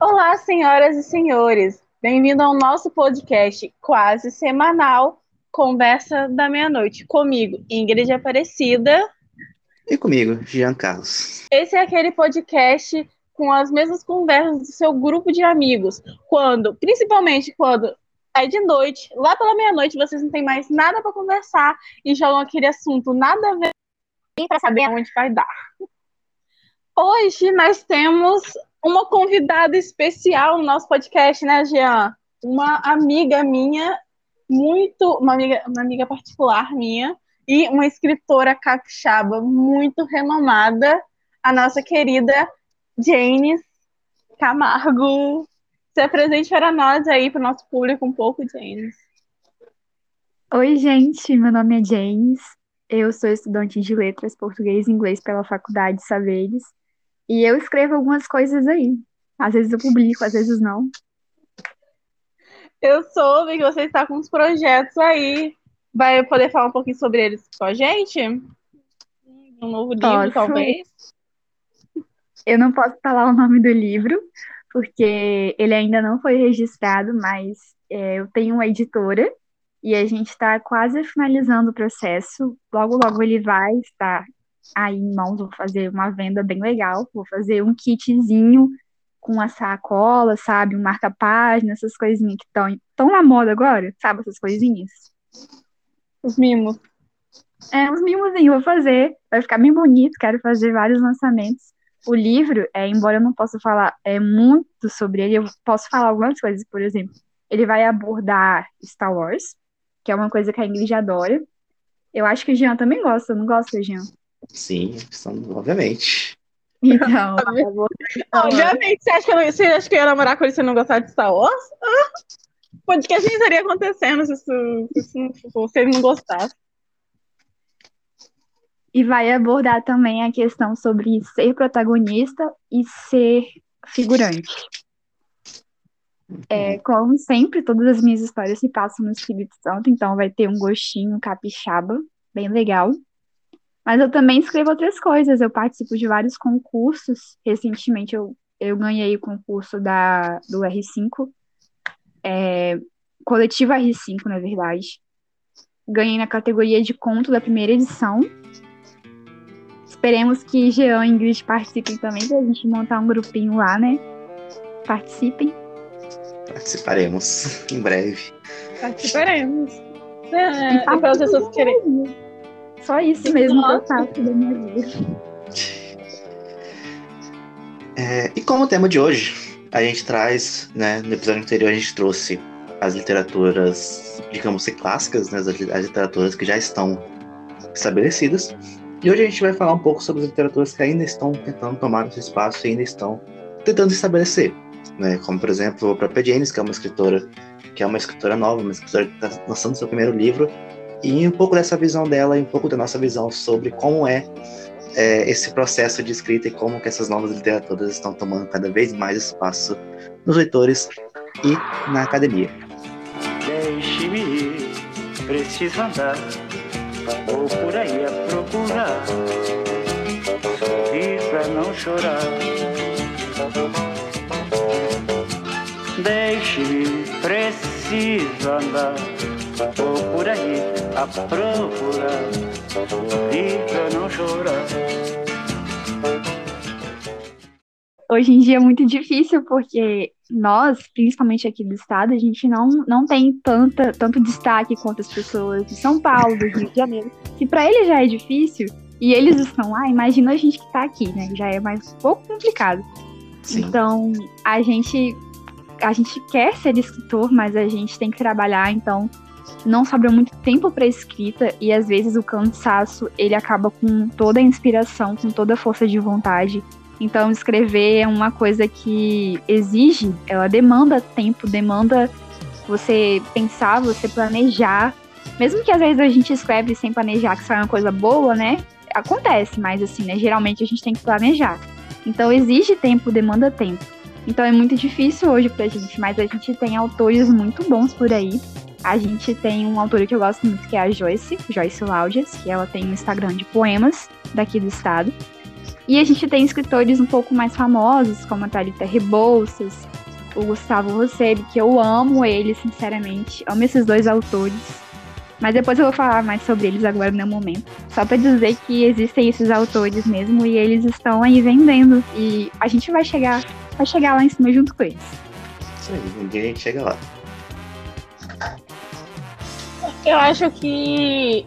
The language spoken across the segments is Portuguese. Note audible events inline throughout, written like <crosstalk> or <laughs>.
Olá, senhoras e senhores. Bem-vindo ao nosso podcast quase semanal Conversa da Meia-Noite. Comigo, Ingrid Aparecida. E comigo, Jean Carlos. Esse é aquele podcast com as mesmas conversas do seu grupo de amigos. Quando, principalmente quando é de noite, lá pela meia-noite, vocês não têm mais nada para conversar e jogam aquele assunto nada a ver para saber onde vai dar. Hoje nós temos uma convidada especial no nosso podcast, né, Jean? Uma amiga minha, muito, uma amiga, uma amiga particular minha, e uma escritora capixaba muito renomada, a nossa querida Janes Camargo. Se apresente para nós aí, para o nosso público um pouco, Janes. Oi, gente, meu nome é James. Eu sou estudante de letras português e inglês pela Faculdade Saberes e eu escrevo algumas coisas aí. Às vezes eu publico, às vezes não. Eu soube que você está com uns projetos aí. Vai poder falar um pouquinho sobre eles com a gente? Um novo livro, posso. talvez? Eu não posso falar o nome do livro, porque ele ainda não foi registrado, mas é, eu tenho uma editora e a gente está quase finalizando o processo. Logo, logo ele vai estar aí em mãos, vou fazer uma venda bem legal, vou fazer um kitzinho com a sacola, sabe, um marca-página, essas coisinhas que estão tão na moda agora, sabe, essas coisinhas? Os mimos. É, uns mimozinhos vou fazer, vai ficar bem bonito, quero fazer vários lançamentos. O livro, é, embora eu não possa falar é, muito sobre ele, eu posso falar algumas coisas, por exemplo, ele vai abordar Star Wars, que é uma coisa que a Ingrid adora. Eu acho que o Jean também gosta, não gosta, Jean? Sim, obviamente. Então, <laughs> obviamente, você acha, que eu, você acha que eu ia namorar com ele se eu não gostar de Star Wars? Ah, podcast nem estaria acontecendo se, isso, se, se ele não gostasse. E vai abordar também a questão sobre ser protagonista e ser figurante. É, uhum. como sempre, todas as minhas histórias se passam no Espírito Santo, então vai ter um gostinho capixaba, bem legal. Mas eu também escrevo outras coisas, eu participo de vários concursos. Recentemente eu, eu ganhei o concurso da, do R5, é, coletivo R5, na verdade. Ganhei na categoria de conto da primeira edição. Esperemos que Jean e Ingrid participem também, pra gente montar um grupinho lá, né? Participem. Participaremos em breve. Participaremos. É, e para as pessoas que querem. Só isso mesmo que eu faço da minha vida. É, e como tema de hoje, a gente traz, né, no episódio anterior a gente trouxe as literaturas, digamos assim, clássicas, né, as, as literaturas que já estão estabelecidas. E hoje a gente vai falar um pouco sobre as literaturas que ainda estão tentando tomar esse espaço e ainda estão tentando estabelecer. Né? Como, por exemplo, a própria James, que é uma escritora que é uma escritora nova, uma escritora que está lançando seu primeiro livro e um pouco dessa visão dela e um pouco da nossa visão sobre como é, é, esse processo de escrita e como que essas novas literaturas estão tomando cada vez mais espaço nos leitores e na academia. Deixe-me ir, preciso andar, vou por aí a procurar, sorrir pra não chorar. Deixe-me, preciso andar Vou por aí a procurar e pra não chorar. Hoje em dia é muito difícil porque nós, principalmente aqui do estado, a gente não, não tem tanta, tanto destaque quanto as pessoas de São Paulo, do Rio de Janeiro. Se para eles já é difícil e eles estão lá, imagina a gente que está aqui, né? Já é mais um pouco complicado. Sim. Então, a gente a gente quer ser escritor, mas a gente tem que trabalhar, então não sobra muito tempo para escrita e às vezes o cansaço ele acaba com toda a inspiração, com toda a força de vontade. Então escrever é uma coisa que exige, ela demanda tempo, demanda você pensar, você planejar. Mesmo que às vezes a gente escreve sem planejar que sai uma coisa boa, né? Acontece, mas assim, né? Geralmente a gente tem que planejar. Então exige tempo, demanda tempo. Então é muito difícil hoje pra gente, mas a gente tem autores muito bons por aí a gente tem uma autora que eu gosto muito, que é a Joyce, Joyce Laudias, que ela tem um Instagram de poemas daqui do estado. E a gente tem escritores um pouco mais famosos, como a Thalita Rebouças, o Gustavo Rosselli, que eu amo ele, sinceramente. Amo esses dois autores. Mas depois eu vou falar mais sobre eles agora no momento. Só para dizer que existem esses autores mesmo e eles estão aí vendendo. E a gente vai chegar, vai chegar lá em cima junto com eles. Sim, um dia a gente chega lá. Eu acho que.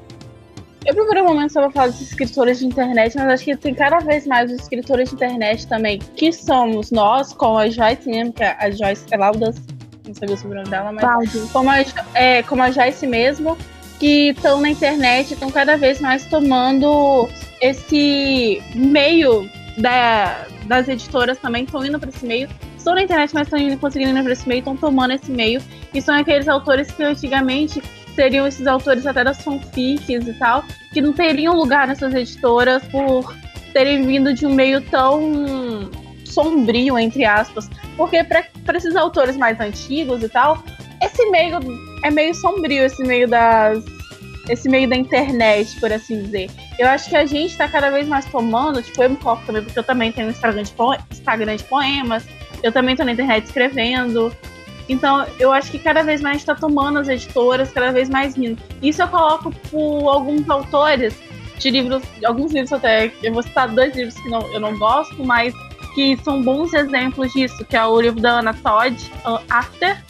Eu procurei um momento só pra falar dos escritores de internet, mas acho que tem cada vez mais os escritores de internet também, que somos nós, como a Joyce mesmo, que é a Joyce Claudas, não sei o sobrenome dela, mas. Como a, é, como a Joyce mesmo, que estão na internet, estão cada vez mais tomando esse meio da, das editoras também, estão indo para esse meio. Estão na internet, mas estão indo conseguindo ir para esse meio, estão tomando esse meio. E são aqueles autores que antigamente seriam esses autores até das fanfics e tal, que não teriam lugar nessas editoras por terem vindo de um meio tão sombrio, entre aspas. Porque para esses autores mais antigos e tal, esse meio é meio sombrio, esse meio das. Esse meio da internet, por assim dizer. Eu acho que a gente tá cada vez mais tomando, tipo, eu me coloco também, porque eu também tenho Instagram de, Instagram de poemas, eu também tô na internet escrevendo. Então, eu acho que cada vez mais a gente tá tomando as editoras, cada vez mais vindo. Isso eu coloco por alguns autores de livros, alguns livros até, eu vou citar dois livros que não, eu não gosto, mas que são bons exemplos disso, que é o livro da Ana Todd, After,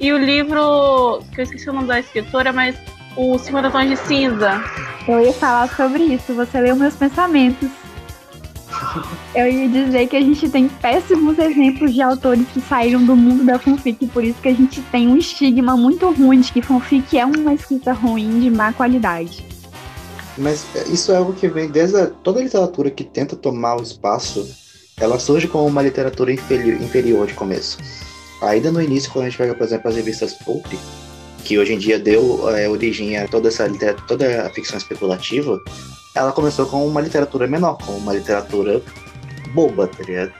e o livro, que eu esqueci o nome da escritora, mas o 50 Tons de Cinza. Eu ia falar sobre isso, você leu meus pensamentos. Eu ia dizer que a gente tem péssimos exemplos de autores que saíram do mundo da fanfic, por isso que a gente tem um estigma muito ruim de que fanfic é uma escrita ruim de má qualidade. Mas isso é algo que vem desde a, toda a literatura que tenta tomar o espaço, ela surge como uma literatura inferior, inferior de começo. Ainda no início, quando a gente pega, por exemplo, as revistas Pulp, que hoje em dia deu é, origem a toda essa toda a ficção especulativa, ela começou com uma literatura menor, com uma literatura boba, tá ligado?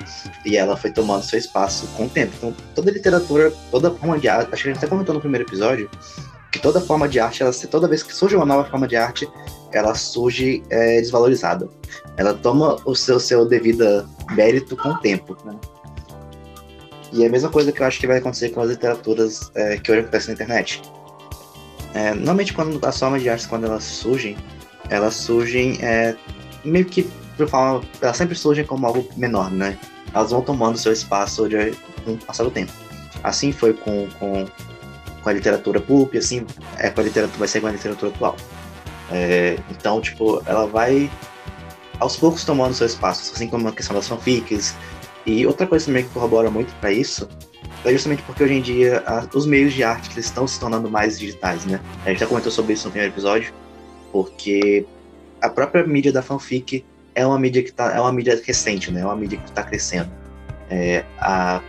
E ela foi tomando seu espaço com o tempo. Então, toda literatura, toda forma de arte, acho que a gente até comentou no primeiro episódio, que toda forma de arte, ela, toda vez que surge uma nova forma de arte, ela surge é, desvalorizada. Ela toma o seu, seu devido mérito com o tempo, né? E é a mesma coisa que eu acho que vai acontecer com as literaturas é, que hoje acontecem na internet. É, normalmente, quando as formas de arte, quando elas surgem, elas surgem é, meio que, por forma, elas sempre surgem como algo menor, né? Elas vão tomando seu espaço de, com passar tempo. Assim foi com, com, com a literatura pulp, assim é com a literatura, vai ser com a literatura atual. É, então, tipo, ela vai aos poucos tomando seu espaço, assim como a questão das fanfics, e outra coisa também que corrobora muito para isso é justamente porque hoje em dia a, os meios de arte estão se tornando mais digitais, né? A gente já comentou sobre isso no primeiro episódio, porque a própria mídia da fanfic é uma mídia que tá, é uma mídia recente, né? É uma mídia que está crescendo. É, a,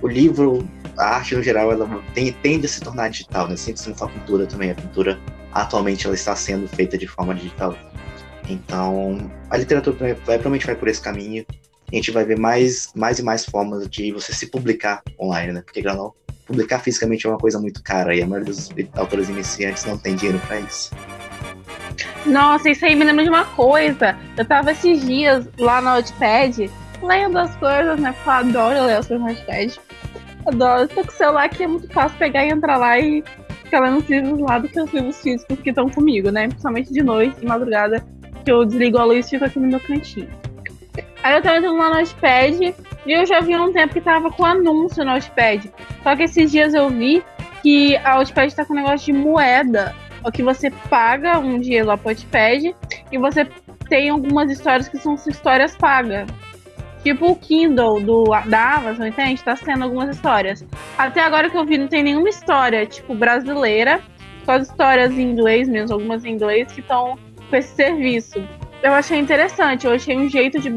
o livro, a arte no geral, ela tem, tende a se tornar digital, né? Sempre sendo a pintura também. A pintura atualmente ela está sendo feita de forma digital. Então, a literatura vai, provavelmente vai por esse caminho a gente vai ver mais, mais e mais formas de você se publicar online, né? Porque, não, publicar fisicamente é uma coisa muito cara e a maioria dos autores iniciantes não tem dinheiro para isso. Nossa, isso aí me lembra de uma coisa. Eu tava esses dias lá no Notepad lendo as coisas, né? Porque eu adoro ler as coisas no Notepad. Adoro. Tô com o celular que é muito fácil pegar e entrar lá e ficar lendo os livros lá do que os livros físicos que estão comigo, né? Principalmente de noite, de madrugada, que eu desligo a luz e fico aqui no meu cantinho. Aí eu tava entrando lá no Notepad e eu já vi um tempo que tava com anúncio no Notepad. Só que esses dias eu vi que a Notepad tá com um negócio de moeda. O que você paga um dia lá pro Notepad e você tem algumas histórias que são histórias pagas. Tipo o Kindle do, da Amazon, entende? Tá sendo algumas histórias. Até agora que eu vi, não tem nenhuma história, tipo, brasileira. Só as histórias em inglês mesmo, algumas em inglês, que estão com esse serviço eu achei interessante, eu achei um jeito de,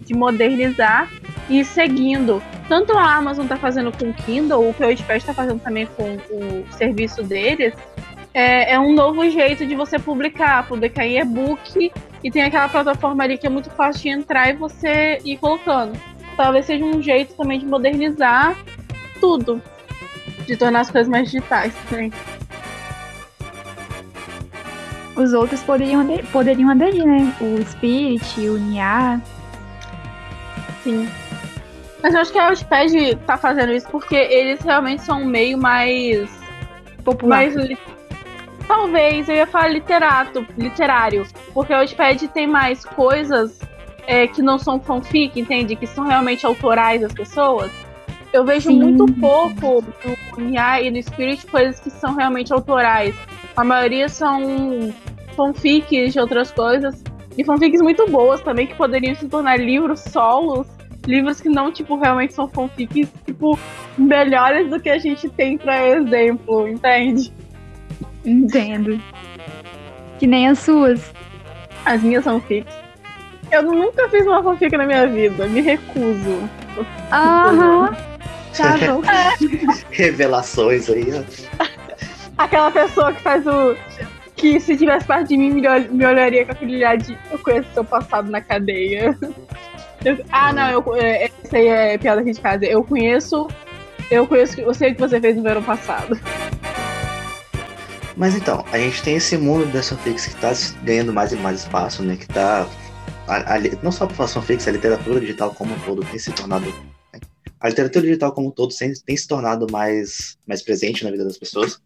de modernizar e seguindo. Tanto a Amazon está fazendo com o Kindle, o que o Wattpad está fazendo também com o serviço deles, é, é, um novo jeito de você publicar, publicar em e-book e tem aquela plataforma ali que é muito fácil de entrar e você ir colocando. Talvez seja um jeito também de modernizar tudo, de tornar as coisas mais digitais também. Os outros poderiam, aderir, poderiam aderir, né? O Spirit, o Nia. Sim. Mas eu acho que a Outpad tá fazendo isso porque eles realmente são um meio mais. Popular. mais li- Talvez eu ia falar literato, literário. Porque a Outpad tem mais coisas é, que não são fanfic, entende? Que são realmente autorais das pessoas. Eu vejo Sim. muito pouco no Nia e no Spirit coisas que são realmente autorais. A maioria são fanfics de outras coisas. E fanfics muito boas também, que poderiam se tornar livros solos. Livros que não, tipo, realmente são fanfics, tipo, melhores do que a gente tem pra exemplo, entende? Entendo. Que nem as suas. As minhas fanfics. Eu nunca fiz uma fanfic na minha vida, me recuso. Aham. Tá bom. <laughs> Revelações aí, ó. Aquela pessoa que faz o. Que se tivesse perto de mim, me, ol- me olharia com aquele olhar de eu conheço seu passado na cadeia. <laughs> Ah, não, eu, é, essa aí é piada aqui de casa. Eu conheço. Eu conheço. Eu sei o que você fez no verão passado. Mas então, a gente tem esse mundo das fanfics que tá ganhando mais e mais espaço, né? Que tá. a- a não só para fanfics, a literatura digital como um todo tem se tornado. A literatura digital como um todo tem, tem se tornado mais, mais presente na vida das pessoas.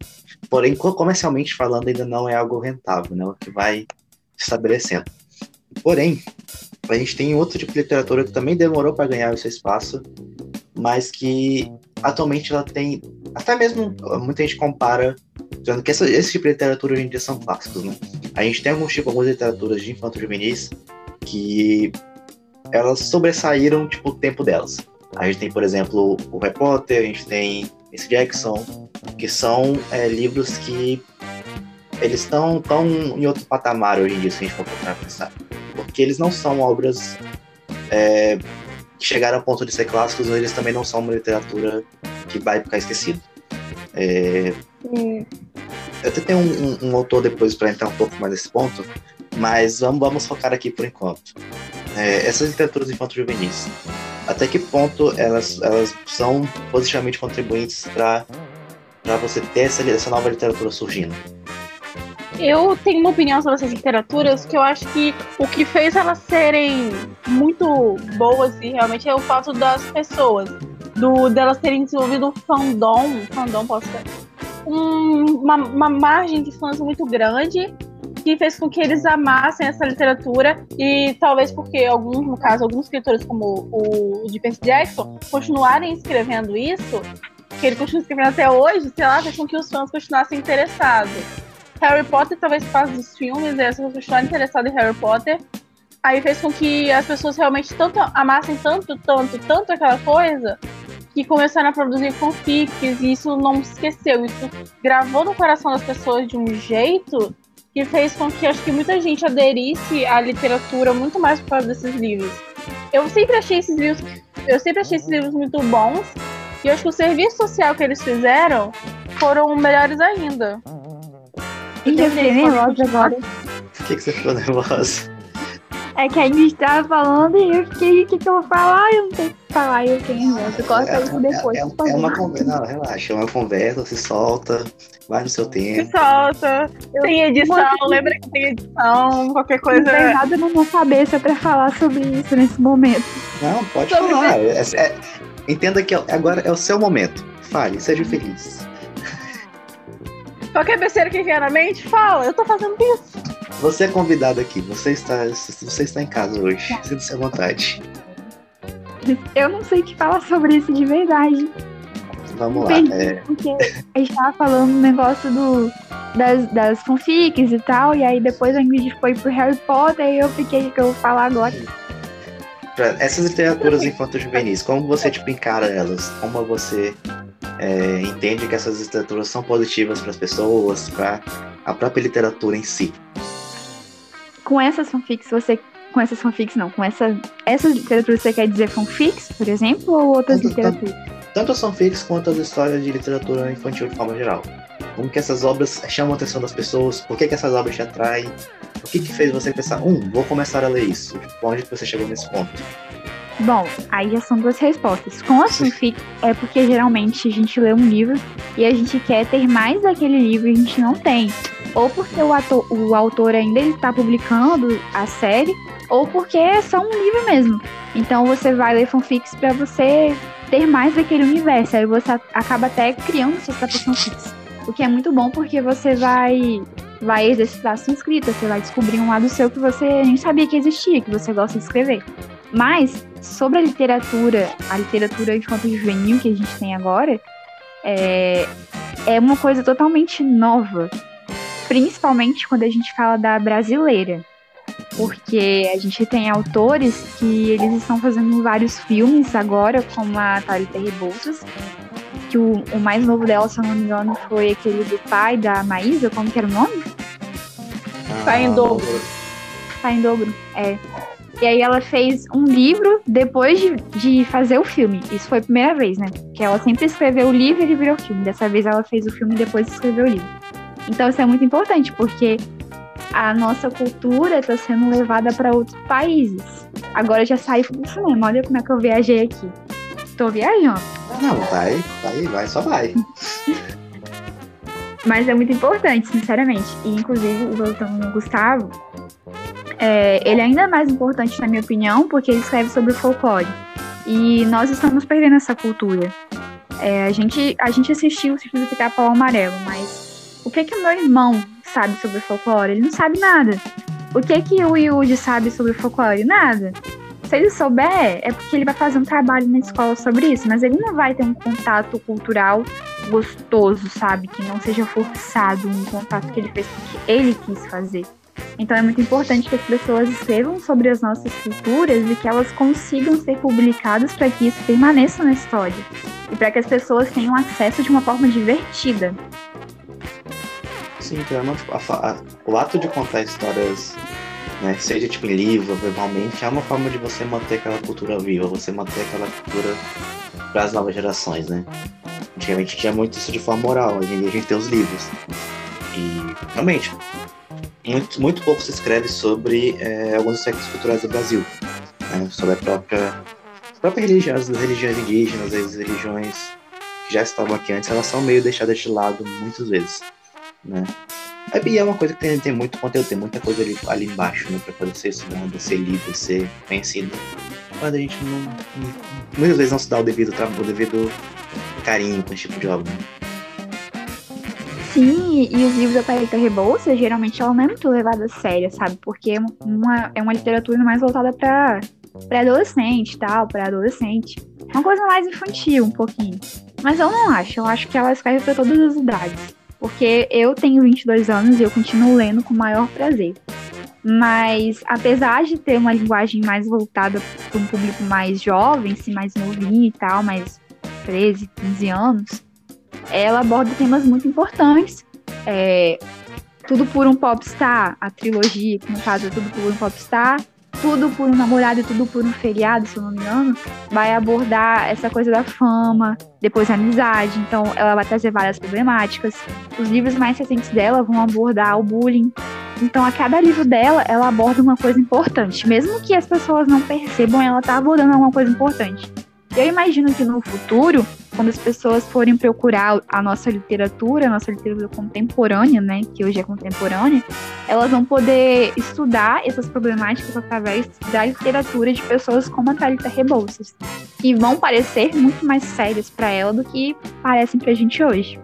Porém, co- comercialmente falando, ainda não é algo rentável, né? O que vai estabelecendo. Porém, a gente tem outro tipo de literatura que também demorou para ganhar o seu espaço, mas que atualmente ela tem. Até mesmo muita gente compara dizendo que essa- esse tipo de literatura hoje em dia são clássicos, né? A gente tem alguns tipos, algumas literaturas de infanto juvenis que elas sobressaíram, tipo, o tempo delas. A gente tem, por exemplo, o Harry Potter, a gente tem esse Jackson, que são é, livros que eles estão tão em outro patamar hoje em dia, se a gente for para pensar. Porque eles não são obras é, que chegaram ao ponto de ser clássicos, mas eles também não são uma literatura que vai ficar esquecida. É, eu até tenho um, um- um autor depois para entrar um pouco mais nesse ponto, mas vamos, vamos focar aqui por enquanto. É, essas literaturas infanto-juvenis, até que ponto elas, elas são positivamente contribuintes para você ter essa, essa nova literatura surgindo? Eu tenho uma opinião sobre essas literaturas que eu acho que o que fez elas serem muito boas e realmente é o fato das pessoas, do delas terem desenvolvido um fandom, fandom posso um- uma, uma margem de fãs muito grande que fez com que eles amassem essa literatura e talvez porque alguns, no caso, alguns escritores como o, de Percy Jackson continuarem escrevendo isso, que ele continua escrevendo até hoje, sei lá, fez com que os fãs continuassem interessados. Harry Potter, talvez causa dos filmes, e as pessoas continuaram interessadas em Harry Potter. Aí fez com que as pessoas realmente tanto amassem tanto, tanto, tanto aquela coisa, que começaram a produzir fanfics, e isso não esqueceu. Isso gravou no coração das pessoas de um jeito que fez com que acho que muita gente aderisse à literatura muito mais por causa desses livros. Eu sempre achei esses livros, eu sempre achei esses livros muito bons, e eu acho que o serviço social que eles fizeram foram melhores ainda. E eu fiquei nervosa agora. Por que, que você ficou nervosa? É que a gente tava falando e eu fiquei, o que, que eu vou falar? Eu não sei o que falar, e eu fiquei nervosa. Corta isso depois, é, é favor. uma conversa. Não, relaxa, é uma conversa, se solta, vai no seu Se tempo. solta, tem edição, Muito- lembra que tem edição, qualquer Não tem coisa. nada na minha cabeça pra falar sobre isso nesse momento. Não, pode Sobre falar. É- é- entenda que agora é o seu momento. Fale, seja feliz. Qualquer besteira que vier na mente, fala, eu tô fazendo isso. Você é convidado aqui, você está, você está em casa hoje. Sinta-se à vontade. Eu não sei o que falar sobre isso de verdade. Vamos lá. É, Porque a gente tava falando um negócio do, das, das fanfics e tal, e aí depois a Ingrid foi pro Harry Potter e eu fiquei, o que eu vou falar agora? Essas literaturas infanto-juvenis, como você tipo, encara elas? Como você é, entende que essas literaturas são positivas para as pessoas, para a própria literatura em si? Com essas fanfics, você. Com essas fanfics, não. Com essa, essas literaturas, você quer dizer fanfics, por exemplo, ou outras Tanto- literaturas? Tanto as fanfics quanto as histórias de literatura infantil de forma geral. Como que essas obras chamam a atenção das pessoas? Por que, que essas obras te atraem? O que, que fez você pensar, um, vou começar a ler isso? Tipo, onde você chegou nesse ponto? Bom, aí já são duas respostas. Com as fanfics, é porque geralmente a gente lê um livro e a gente quer ter mais daquele livro e a gente não tem. ou porque o, ator, o autor ainda está publicando a série, ou porque é só um livro mesmo. Então você vai ler fanfics para você ter mais daquele universo. Aí você acaba até criando suas próprias fanfics. O que é muito bom porque você vai vai exercitar sua escrita, você vai descobrir um lado seu que você nem sabia que existia, que você gosta de escrever. Mas sobre a literatura, a literatura enquanto juvenil que a gente tem agora, é, é uma coisa totalmente nova. Principalmente quando a gente fala da brasileira. Porque a gente tem autores que eles estão fazendo vários filmes agora, como a Thalita Rebouças, que o, o, mais novo dela, se eu não me engano, foi aquele do pai da Maísa, como que era o nome? Ah, pai em dobro. Pai em dobro, é. E aí ela fez um livro depois de, de fazer o filme. Isso foi a primeira vez, né? Que ela sempre escreveu o livro e ele virou filme. Dessa vez ela fez o filme e depois escreveu o livro. Então isso é muito importante, porque a nossa cultura está sendo levada para outros países. Agora já saí do cinema, olha como é que eu viajei aqui. Tô viajando. Não, vai, vai, vai, só vai. <laughs> Mas é muito importante, sinceramente. E inclusive, voltando no Gustavo, é, ele é ainda mais importante, na minha opinião, porque ele escreve sobre o folclore. E nós estamos perdendo essa cultura. É, a, gente, a gente assistiu o Círculo do Pica-Pau Amarelo, mas o que que o meu irmão sabe sobre o folclore? Ele não sabe nada. O que que o Yuji sabe sobre o folclore? Nada. Se ele souber, é porque ele vai fazer um trabalho na escola sobre isso, mas ele não vai ter um contato cultural gostoso, sabe? Que não seja forçado, um contato que ele fez porque ele quis fazer. Então é muito importante que as pessoas escrevam sobre as nossas culturas e que elas consigam ser publicadas para que isso permaneça na história e para que as pessoas tenham acesso de uma forma divertida. Sim, então, tipo, a, a, o ato de contar histórias, né, seja tipo em livro, verbalmente, é uma forma de você manter aquela cultura viva, você manter aquela cultura para as novas gerações, né? Antigamente tinha muito isso de forma oral, hoje em dia a gente tem os livros. E realmente, muito, muito pouco se escreve sobre é, alguns aspectos culturais do Brasil, né, sobre a própria, a própria religião, as religiões indígenas, as religiões que já estavam aqui antes, elas são meio deixadas de lado muitas vezes, né. E é uma coisa que tem, tem muito conteúdo, tem muita coisa ali, ali embaixo, né, para poder ser estudado, ser lido, ser conhecido. Mas a gente não, não, muitas vezes não se dá o devido trabalho, o devido carinho com esse tipo de obra. Né? Sim, e os livros da Thalita Rebouças, geralmente ela não é muito levada a sério, sabe? Porque é uma, é uma literatura mais voltada para pré-adolescente tal, para adolescente. É uma coisa mais infantil, um pouquinho. Mas eu não acho, eu acho que ela escreve para todas as idades. Porque eu tenho 22 anos e eu continuo lendo com o maior prazer. Mas, apesar de ter uma linguagem mais voltada para um público mais jovem, assim, mais novinho e tal, mais 13, 15 anos, ela aborda temas muito importantes. É, tudo por um popstar, a trilogia, que no caso é Tudo por um popstar, Tudo por um namorado e Tudo por um feriado, se eu não me engano, vai abordar essa coisa da fama, depois a amizade, então ela vai trazer várias problemáticas. Os livros mais recentes dela vão abordar o bullying. Então, a cada livro dela, ela aborda uma coisa importante. Mesmo que as pessoas não percebam, ela está abordando alguma coisa importante. Eu imagino que no futuro, quando as pessoas forem procurar a nossa literatura, a nossa literatura contemporânea, né, que hoje é contemporânea, elas vão poder estudar essas problemáticas através da literatura de pessoas como a Thalita Rebouças, que vão parecer muito mais sérias para ela do que parecem para a gente hoje.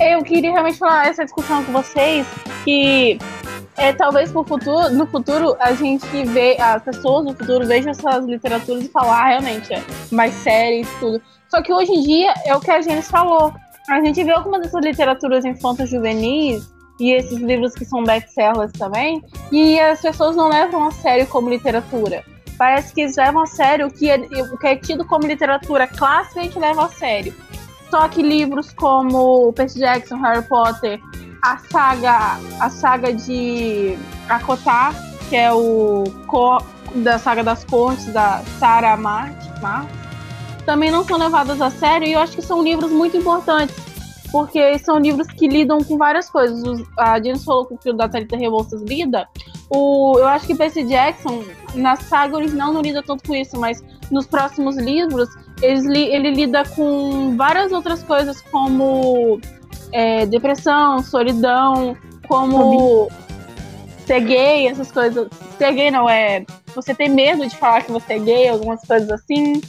Eu queria realmente falar essa discussão com vocês, que é, talvez no futuro, no futuro a gente vê, as pessoas no futuro vejam essas literaturas e falar, ah, realmente, é mais séries, tudo. Só que hoje em dia é o que a gente falou. A gente vê algumas dessas literaturas infantos juvenis e esses livros que são best-sellers também, e as pessoas não levam a sério como literatura. Parece que eles levam a sério o que é, o que é tido como literatura clássica, a gente leva a sério. Só que livros como Percy Jackson, Harry Potter, a saga, a saga de Akotar, que é o da saga das cortes da Sarah Martin, também não são levadas a sério e eu acho que são livros muito importantes, porque são livros que lidam com várias coisas. a James falou que o filho da Thalita Rebouças lida. O, eu acho que Percy Jackson, na saga original, não lida tanto com isso, mas nos próximos livros, ele, ele lida com várias outras coisas, como é, depressão, solidão, como ser gay, essas coisas. Ser gay não é você ter medo de falar que você é gay, algumas coisas assim.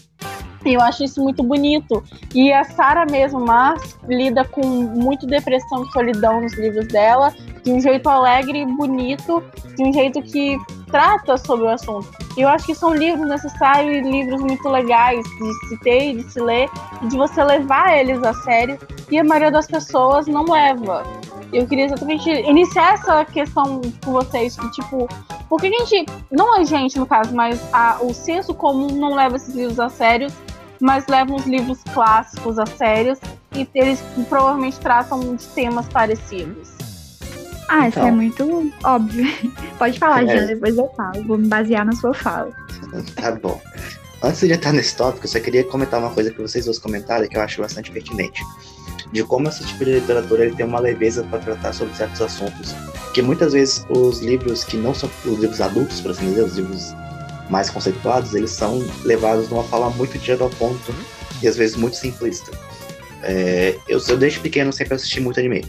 E eu acho isso muito bonito. E a Sara mesmo, mas lida com muito depressão e solidão nos livros dela, de um jeito alegre e bonito, de um jeito que trata sobre o assunto. E eu acho que são livros necessários e livros muito legais de se ter e de se ler, e de você levar eles a sério. E a maioria das pessoas não leva. Eu queria exatamente iniciar essa questão com vocês, que tipo, porque a gente, não a gente no caso, mas a, o senso comum não leva esses livros a sério mas levam os livros clássicos a sérios e eles provavelmente tratam de temas parecidos. Ah, isso é então. muito óbvio. <laughs> Pode falar, é. depois eu falo. Vou me basear na sua fala. Tá bom. Antes de entrar nesse tópico, eu só queria comentar uma coisa que vocês dois comentaram que eu acho bastante pertinente. De como esse tipo de literatura ele tem uma leveza para tratar sobre certos assuntos. Que muitas vezes os livros que não são os livros adultos, por assim dizer, os livros mais conceituados, eles são levados de uma forma muito direto ao ponto e às vezes muito simplista. É, eu, eu desde pequeno sempre assisti muito anime.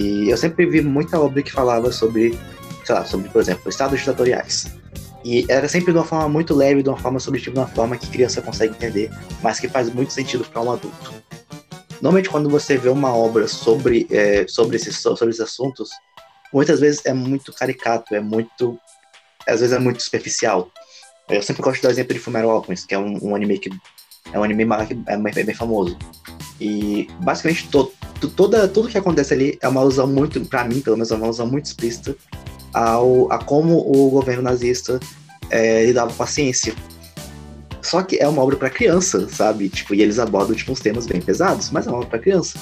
E eu sempre vi muita obra que falava sobre, sei lá, sobre, por exemplo, estados ditatoriais. E era sempre de uma forma muito leve, de uma forma subjetiva, de uma forma que criança consegue entender, mas que faz muito sentido para um adulto. Normalmente, quando você vê uma obra sobre, é, sobre, esses, sobre esses assuntos, muitas vezes é muito caricato, é muito. Às vezes é muito superficial. Eu sempre gosto do exemplo de Fullmetal Alchemist, que é um, um, anime que é um anime é bem, famoso. E basicamente to, to, toda, tudo que acontece ali é uma alusão muito, para mim, pelo menos, é uma alusão muito explícita ao, a como o governo nazista é, lidava com a ciência. Só que é uma obra para criança, sabe? Tipo, e eles abordam tipo, uns temas bem pesados, mas é uma obra para criança.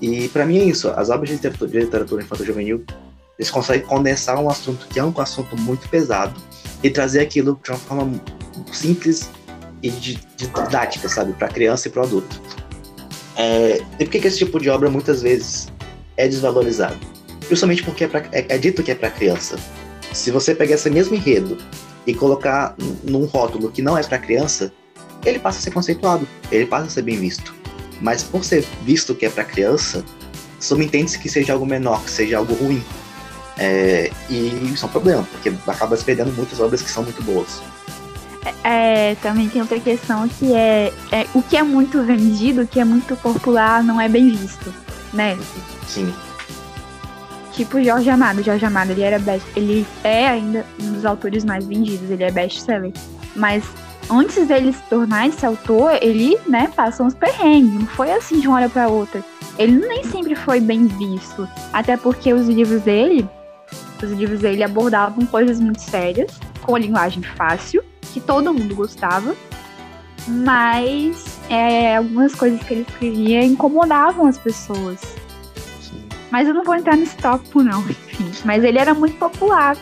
E para mim é isso. As obras de literatura, de literatura infanto-juvenil, eles conseguem condensar um assunto que é um assunto muito pesado e trazer aquilo de uma forma simples e didática, sabe, para criança e para adulto. É, e por que, que esse tipo de obra muitas vezes é desvalorizado? Justamente porque é, pra, é, é dito que é para criança. Se você pegar esse mesmo enredo e colocar num rótulo que não é para criança, ele passa a ser conceituado, ele passa a ser bem visto. Mas por ser visto que é para criança, subentende-se que seja algo menor, que seja algo ruim. É, e isso é um problema, porque acaba se perdendo muitas obras que são muito boas. É, também tem outra questão que é, é, o que é muito vendido, o que é muito popular, não é bem visto, né? Sim. Tipo Jorge Amado. Jorge Amado, ele era best, ele é ainda um dos autores mais vendidos, ele é best-seller. Mas antes dele se tornar esse autor, ele, né, passou uns perrengues, não foi assim de uma hora para outra. Ele nem sempre foi bem visto, até porque os livros dele os livros dele abordavam coisas muito sérias, com a linguagem fácil, que todo mundo gostava, mas é, algumas coisas que ele escrevia incomodavam as pessoas. Mas eu não vou entrar nesse tópico, não, <laughs> enfim. Mas ele era muito popular.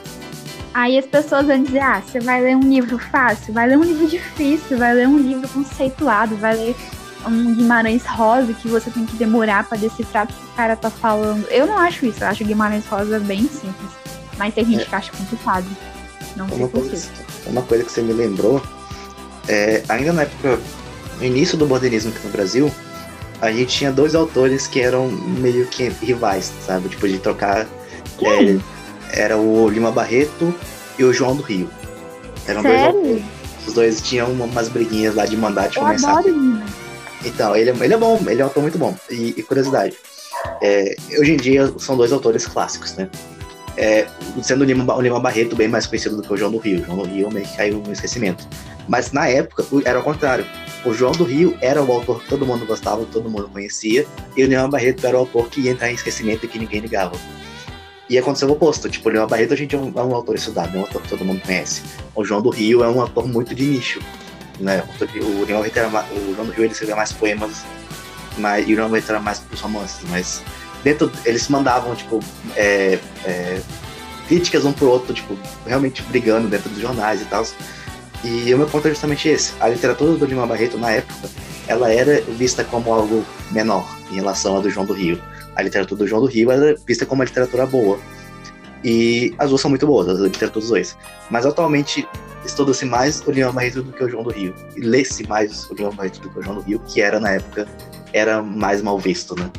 Aí as pessoas vão dizer: ah, você vai ler um livro fácil, vai ler um livro difícil, vai ler um livro conceituado, vai ler um Guimarães Rosa que você tem que demorar para decifrar o que o cara tá falando. Eu não acho isso, eu acho Guimarães Rosa bem simples. Mas tem gente é. que acha complicado. Não sei uma coisa, uma coisa que você me lembrou, é, ainda na época, no início do modernismo aqui no Brasil, a gente tinha dois autores que eram meio que rivais, sabe? Tipo, de trocar. É, era o Lima Barreto e o João do Rio. Eram Sério? dois autores. Os dois tinham umas briguinhas lá de mandar de começar. Então, ele, é, ele é bom, ele é um autor muito bom. E, e curiosidade, é, hoje em dia são dois autores clássicos, né? É, sendo o Lima, o Lima Barreto bem mais conhecido do que o João do Rio. O João do Rio meio que caiu no esquecimento. Mas na época era o contrário. O João do Rio era o autor que todo mundo gostava, todo mundo conhecia, e o Lima Barreto era o autor que ia entrar em esquecimento e que ninguém ligava. E aconteceu o oposto. Tipo, o Lima Barreto a gente é um, é um autor estudado, é um autor que todo mundo conhece. O João do Rio é um autor muito de nicho. Né? O, Lima Barreto era, o João do Rio ele escrevia mais poemas, mas, e o Lima Barreto era mais pros romances, mas dentro eles mandavam tipo é, é, críticas um pro outro, tipo realmente brigando dentro dos jornais e tal. E o meu ponto é justamente esse. A literatura do Lima Barreto na época, ela era vista como algo menor em relação à do João do Rio. A literatura do João do Rio era vista como uma literatura boa. E as duas são muito boas, as literaturas dois. Mas atualmente estuda-se mais o Lima Barreto do que o João do Rio. E lê-se mais o Lima Barreto do que o João do Rio, que era na época era mais mal visto, né?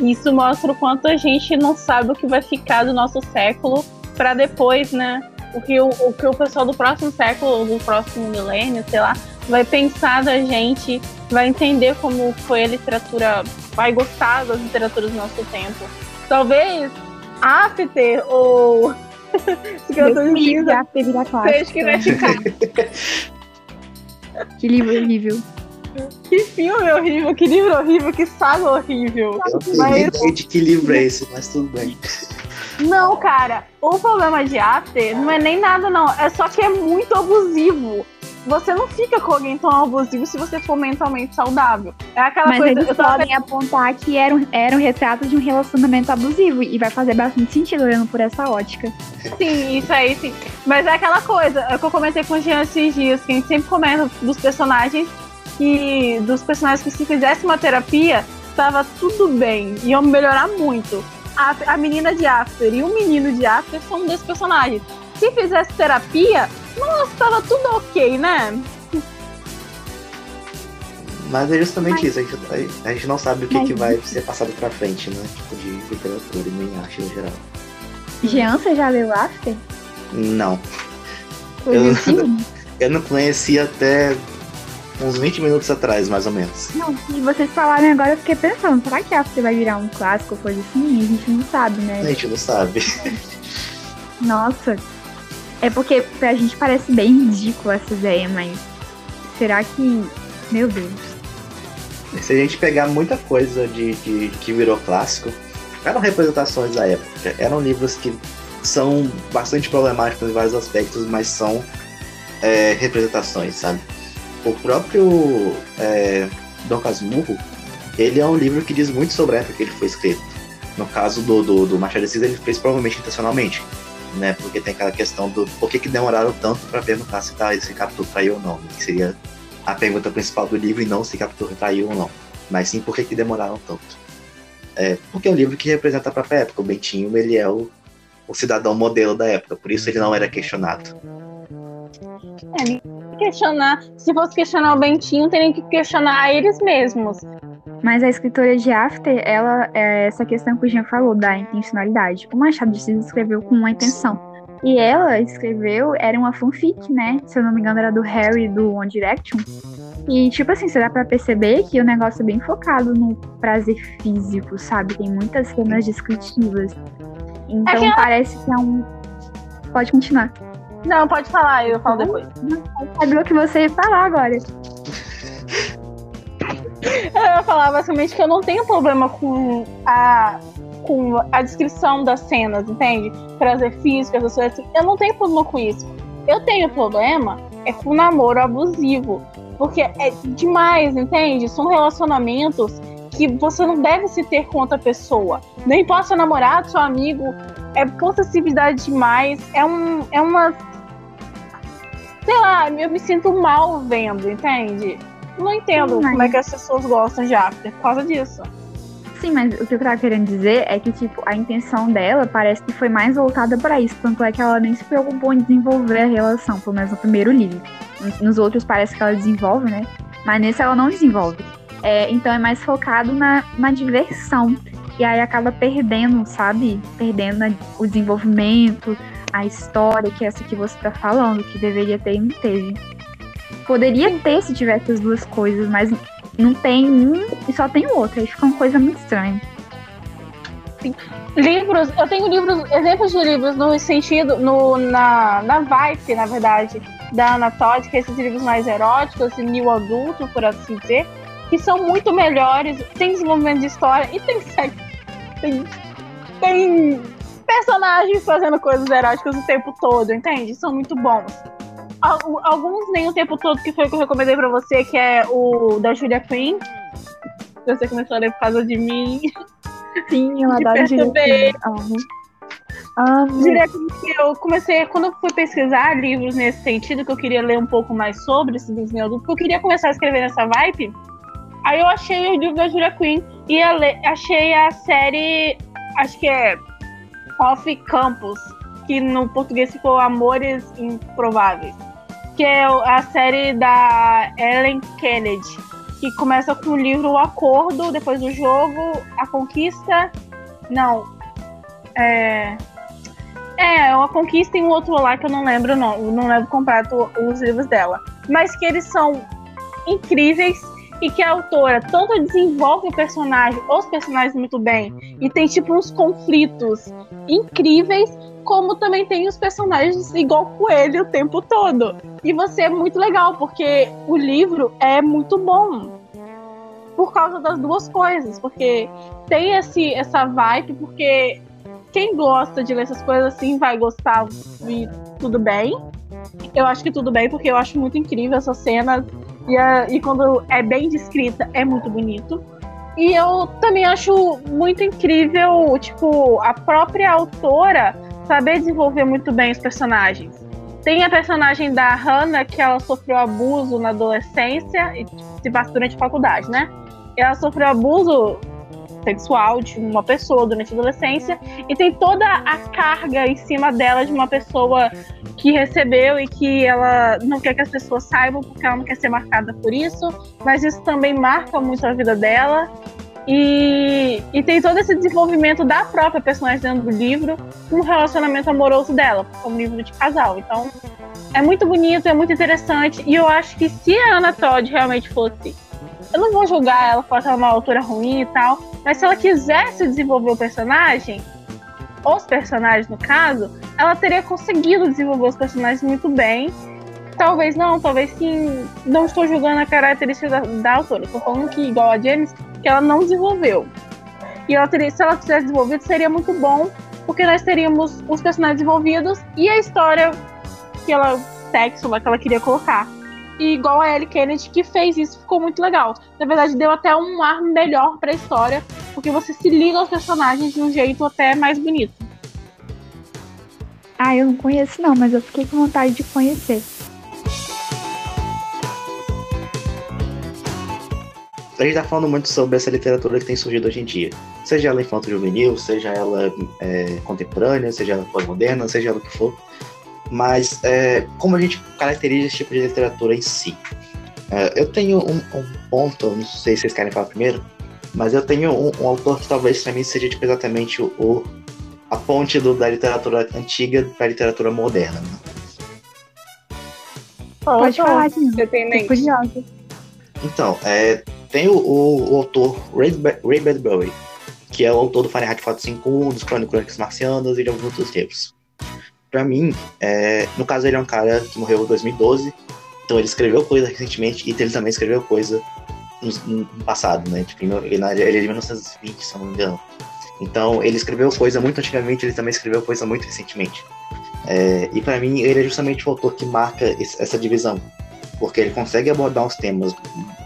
Isso mostra o quanto a gente não sabe o que vai ficar do nosso século para depois, né? O que o, o que o pessoal do próximo século, ou do próximo milênio, sei lá, vai pensar da gente, vai entender como foi a literatura, vai gostar das literaturas do nosso tempo. Talvez After ou <laughs> livre, After virar clássico. ficar. <laughs> Que livro horrível. Que filme horrível, que livro horrível, que saga horrível. Eu Mas- nem ideia de que livro é esse, mas tudo bem. Não, cara, o problema de After não é nem nada, não. É só que é muito abusivo. Você não fica com alguém tão abusivo se você for mentalmente saudável. É aquela Mas coisa. eles eu tava podem apontar que era um, era um retrato de um relacionamento abusivo. E vai fazer bastante sentido olhando por essa ótica. Sim, isso aí sim. Mas é aquela coisa, é o que eu comentei com o Jean esses dias, que a gente sempre comenta dos personagens que. Dos personagens que se fizesse uma terapia, tava tudo bem. Iam melhorar muito. A, a menina de After e o menino de After são um desses personagens. Se fizesse terapia, nossa, tava tudo ok, né? Mas é justamente isso, a gente, a gente não sabe o que, que vai ser passado pra frente, né? Tipo, de literatura e nem arte no geral. Jean, você já leu After? Não. Eu- filme? <laughs> Eu não conhecia até uns 20 minutos atrás, mais ou menos. Não, e vocês falaram agora, eu fiquei pensando, será que After vai virar um clássico ou coisa assim? A gente não sabe, A né? gente não sabe. Nossa. É porque pra gente parece bem ridícula essa ideia, mas será que. Meu Deus. Se a gente pegar muita coisa de, de que virou clássico, eram representações da época. Eram livros que são bastante problemáticos em vários aspectos, mas são é, representações, sabe? O próprio é, Dom Casmurro, ele é um livro que diz muito sobre a época que ele foi escrito. No caso do, do, do Machado de Assis, ele fez provavelmente intencionalmente, né? Porque tem aquela questão do por que, que demoraram tanto para perguntar se, tá, se Capitu traiu ou não, né? que seria a pergunta principal do livro e não se Capitu traiu ou não, mas sim por que, que demoraram tanto. É, porque é um livro que representa a própria época. O Bentinho, ele é o, o cidadão modelo da época, por isso ele não era questionado. Questionar. Se fosse questionar o Bentinho, teriam que questionar eles mesmos. Mas a escritora de After, ela é essa questão que o Jean falou, da intencionalidade. O Machado de Assis escreveu com uma intenção. E ela escreveu, era uma fanfic, né? Se eu não me engano, era do Harry do One Direction. E, tipo assim, você dá pra perceber que o negócio é bem focado no prazer físico, sabe? Tem muitas cenas descritivas. Então Aquela- parece que é um. Pode continuar. Não, pode falar, eu falo depois. Sabe o que você ia falar agora? <laughs> Eu ia falar basicamente que eu não tenho problema com a, com a descrição das cenas, entende? Prazer físico, essas coisas assim. Eu não tenho problema com isso. Eu tenho problema é com o namoro abusivo. Porque é demais, entende? São relacionamentos que você não deve se ter com outra pessoa. Não importa seu namorado, seu amigo, é possessividade demais. É, um, é uma. Sei lá, eu me sinto mal vendo, entende? Não entendo Sim, mas- como é que as pessoas gostam de After por causa disso. Sim, mas o que eu tava querendo dizer é que, tipo, a intenção dela parece que foi mais voltada pra isso. Tanto é que ela nem se preocupou em desenvolver a relação, pelo menos no primeiro livro. Nos- outros parece que ela desenvolve, né? Mas nesse ela não desenvolve. É, então é mais focado na, na diversão. E aí acaba perdendo, sabe? Perdendo a- o desenvolvimento, a história, que é essa que você tá falando, que deveria ter e não teve. Poderia ter se tivesse as duas coisas, mas não tem um e só tem o outro. Aí fica uma coisa muito estranha. Livros, eu tenho livros, exemplos de livros no sentido, no, na, na vibe, na verdade, da Ana que é esses livros mais eróticos e new adulto, por assim dizer, que são muito melhores, tem desenvolvimento de história e tem sexo. Tem, tem personagens fazendo coisas eróticas o tempo todo, entende? São muito bons. Al- Alguns nem o tempo todo, que foi o que eu recomendei pra você, que é o da Julia Quinn. Você começou a ler por causa de mim. Sim, eu adoro. Julia Quinn. Amo. Amo. Julia Quinn, eu comecei, quando eu fui pesquisar livros nesse sentido, que eu queria ler um pouco mais sobre esse livro adulto, porque eu queria começar a escrever nessa vibe, aí eu achei o livro da Julia Quinn e achei a série, acho que é Off Campus, que no português ficou Amores Improváveis, que é a série da Ellen Kennedy. que começa com o livro O Acordo, depois o jogo, A Conquista. Não. É. É, uma conquista e um outro lá que eu não lembro, não, não lembro completo os livros dela. Mas que eles são incríveis e que a autora tanto desenvolve o personagem, os personagens muito bem, e tem tipo uns conflitos incríveis, como também tem os personagens igual coelho o tempo todo. E você é muito legal, porque o livro é muito bom. Por causa das duas coisas, porque tem esse, essa vibe, porque quem gosta de ler essas coisas assim vai gostar e tudo bem. Eu acho que tudo bem, porque eu acho muito incrível essa cena. E, a, e quando é bem descrita, é muito bonito. E eu também acho muito incrível, tipo, a própria autora saber desenvolver muito bem os personagens. Tem a personagem da Hannah, que ela sofreu abuso na adolescência e se passa durante a faculdade, né? Ela sofreu abuso sexual de uma pessoa durante a adolescência e tem toda a carga em cima dela de uma pessoa que recebeu e que ela não quer que as pessoas saibam porque ela não quer ser marcada por isso, mas isso também marca muito a vida dela. E, e tem todo esse desenvolvimento da própria personagem dentro do livro com o relacionamento amoroso dela, porque é um livro de casal. Então é muito bonito, é muito interessante. E eu acho que se a Ana Todd realmente fosse eu não vou julgar ela por ela uma autora ruim e tal, mas se ela quisesse desenvolver o personagem, os personagens no caso, ela teria conseguido desenvolver os personagens muito bem. Talvez não, talvez sim. Não estou julgando a característica da, da autora. Estou falando que, igual a James, que ela não desenvolveu. E ela teria, se ela tivesse desenvolvido, seria muito bom, porque nós teríamos os personagens desenvolvidos e a história que ela, sexo que ela queria colocar. E igual a Ellie Kennedy, que fez isso, ficou muito legal. Na verdade, deu até um ar melhor pra história, porque você se liga aos personagens de um jeito até mais bonito. Ah, eu não conheço não, mas eu fiquei com vontade de conhecer. A gente tá falando muito sobre essa literatura que tem surgido hoje em dia. Seja ela infanto-juvenil, seja ela é, contemporânea, seja ela pós-moderna, seja ela o que for mas é, como a gente caracteriza esse tipo de literatura em si? É, eu tenho um, um, ponto, não sei se vocês querem falar primeiro, mas eu tenho um, um autor que talvez para mim seja tipo, exatamente o, o, a ponte do, da literatura antiga para a literatura moderna. Né? Pode falar, você tem curiosa. Então, é, tem o, o, o autor Ray, Ray Bradbury, que é o autor do Fahrenheit 451, dos Crônicas Marcianas e de alguns outros livros para mim, é, no caso ele é um cara que morreu em 2012, então ele escreveu coisa recentemente e ele também escreveu coisa no, no passado, né? Tipo, ele, ele é de 1920, se não me engano. Então ele escreveu coisa muito antigamente, ele também escreveu coisa muito recentemente. É, e para mim ele é justamente o autor que marca esse, essa divisão, porque ele consegue abordar uns temas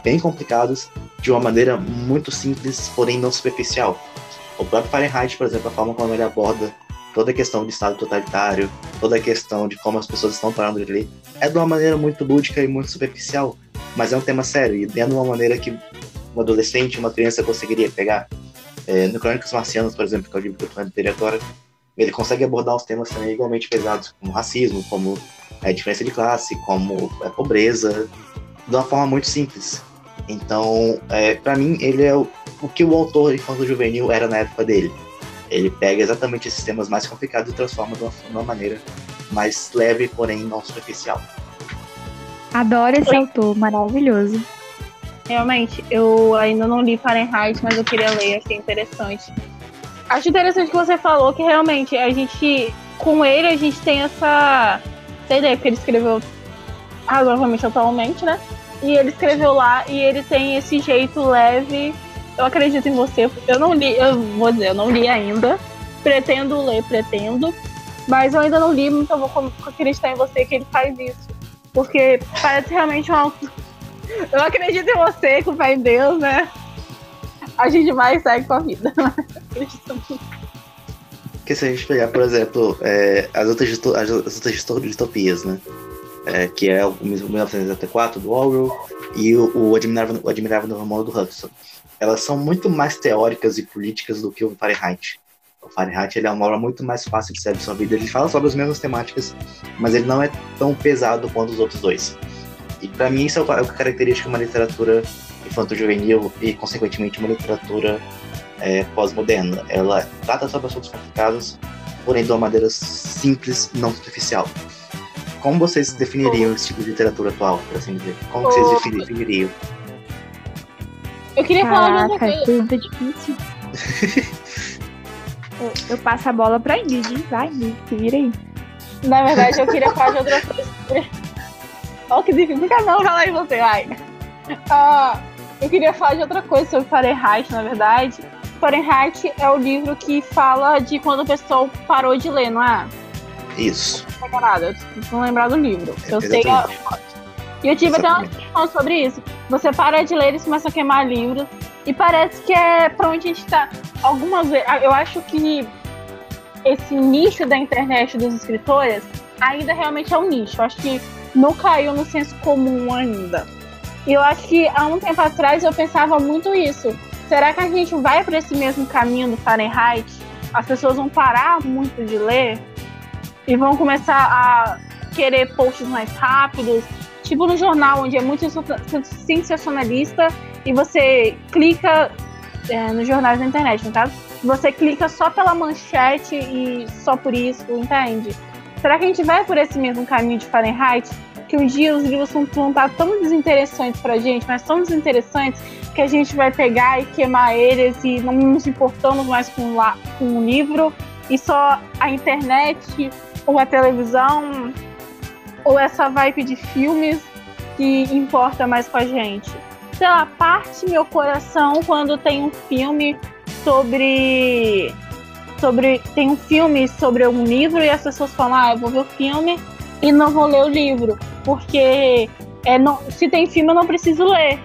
bem complicados de uma maneira muito simples, porém não superficial. O próprio Fahrenheit, por exemplo, a forma como ele aborda toda a questão de Estado totalitário, toda a questão de como as pessoas estão parando de ler, é de uma maneira muito lúdica e muito superficial, mas é um tema sério e é de uma maneira que um adolescente, uma criança conseguiria pegar. É, no Crônicas Marcianas, por exemplo, que é o livro que eu estou lendo agora, ele consegue abordar os temas também igualmente pesados, como racismo, como a é, diferença de classe, como é, pobreza, de uma forma muito simples. Então, é, para mim, ele é o, o que o autor infanto juvenil era na época dele. Ele pega exatamente esses temas mais complicados e transforma de uma, de uma maneira mais leve, porém não superficial. Adoro esse Oi. autor, maravilhoso. Realmente, eu ainda não li Fahrenheit, mas eu queria ler, achei interessante. Acho interessante que você falou que realmente a gente, com ele, a gente tem essa, essa ideia, porque ele escreveu razoavelmente atualmente, né? E ele escreveu lá e ele tem esse jeito leve eu acredito em você. Eu não li, eu vou dizer, eu não li ainda. Pretendo ler, pretendo. Mas eu ainda não li, então vou acreditar em você que ele faz isso. Porque parece realmente uma. <laughs> Eu acredito em você, com fé em Deus, né? A gente vai e segue com a vida. <laughs> Porque se a gente pegar, por exemplo, é, as, outras as, as outras distopias, né? É, que é o 1984 do Orwell e o, o Admirável, o Admirável do Hudson elas são muito mais teóricas e políticas do que o Fahrenheit. O Fahrenheit ele é uma obra muito mais fácil de ser absorvida. Ele fala sobre as mesmas temáticas, mas ele não é tão pesado quanto os outros dois. E para mim isso é o que caracteriza uma literatura infanto-juvenil e, consequentemente, uma literatura é, pós-moderna. Ela trata sobre assuntos complicados, porém de uma maneira simples, não superficial. Como vocês definiriam esse tipo de literatura atual, por assim dizer? Como vocês definiriam? Eu queria falar de outra Caraca, coisa. pergunta difícil. <laughs> eu, eu passo a bola pra Ingrid. Vai, Ingrid, se vira aí. Na verdade, eu queria falar de outra coisa. Olha que difícil. Não não falar aí você, vai. Ah, eu queria falar de outra coisa sobre Fahrenheit, na verdade. Fahrenheit é o livro que fala de quando a pessoa parou de ler, não é? Isso. Não pega nada, eu preciso lembrar do livro. Eu sei é... E eu tive até uma Exatamente. discussão sobre isso. Você para de ler, eles começam a queimar livros. E parece que é pra onde a gente tá. Algumas vezes. Eu acho que esse nicho da internet dos escritores ainda realmente é um nicho. Eu acho que não caiu no senso comum ainda. E eu acho que há um tempo atrás eu pensava muito isso. Será que a gente vai para esse mesmo caminho do Fahrenheit? As pessoas vão parar muito de ler e vão começar a querer posts mais rápidos, tipo no jornal, onde é muito sensacionalista e você clica é, nos jornais da internet, no caso, você clica só pela manchete e só por isso, entende? Será que a gente vai por esse mesmo caminho de Fahrenheit? Que um dia os livros vão estar tão desinteressantes pra gente, mas tão desinteressantes que a gente vai pegar e queimar eles e não nos importamos mais com, la- com o livro e só a internet ou a televisão ou essa vibe de filmes que importa mais com a gente. Sei lá, parte meu coração quando tem um filme sobre. sobre tem um filme sobre um livro e as pessoas falam, ah, eu vou ver o filme e não vou ler o livro. Porque é, não, se tem filme eu não preciso ler.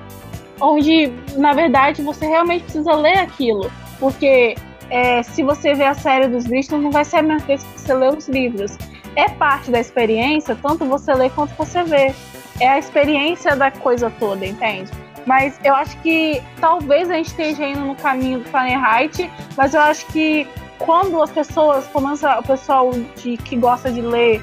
Onde, na verdade, você realmente precisa ler aquilo. Porque é, se você vê a série dos Bristol, não vai ser a mesma coisa que você lê os livros. É parte da experiência, tanto você lê quanto você vê. É a experiência da coisa toda, entende? Mas eu acho que talvez a gente esteja indo no caminho do Fahrenheit, mas eu acho que quando as pessoas, o pessoal de, que gosta de ler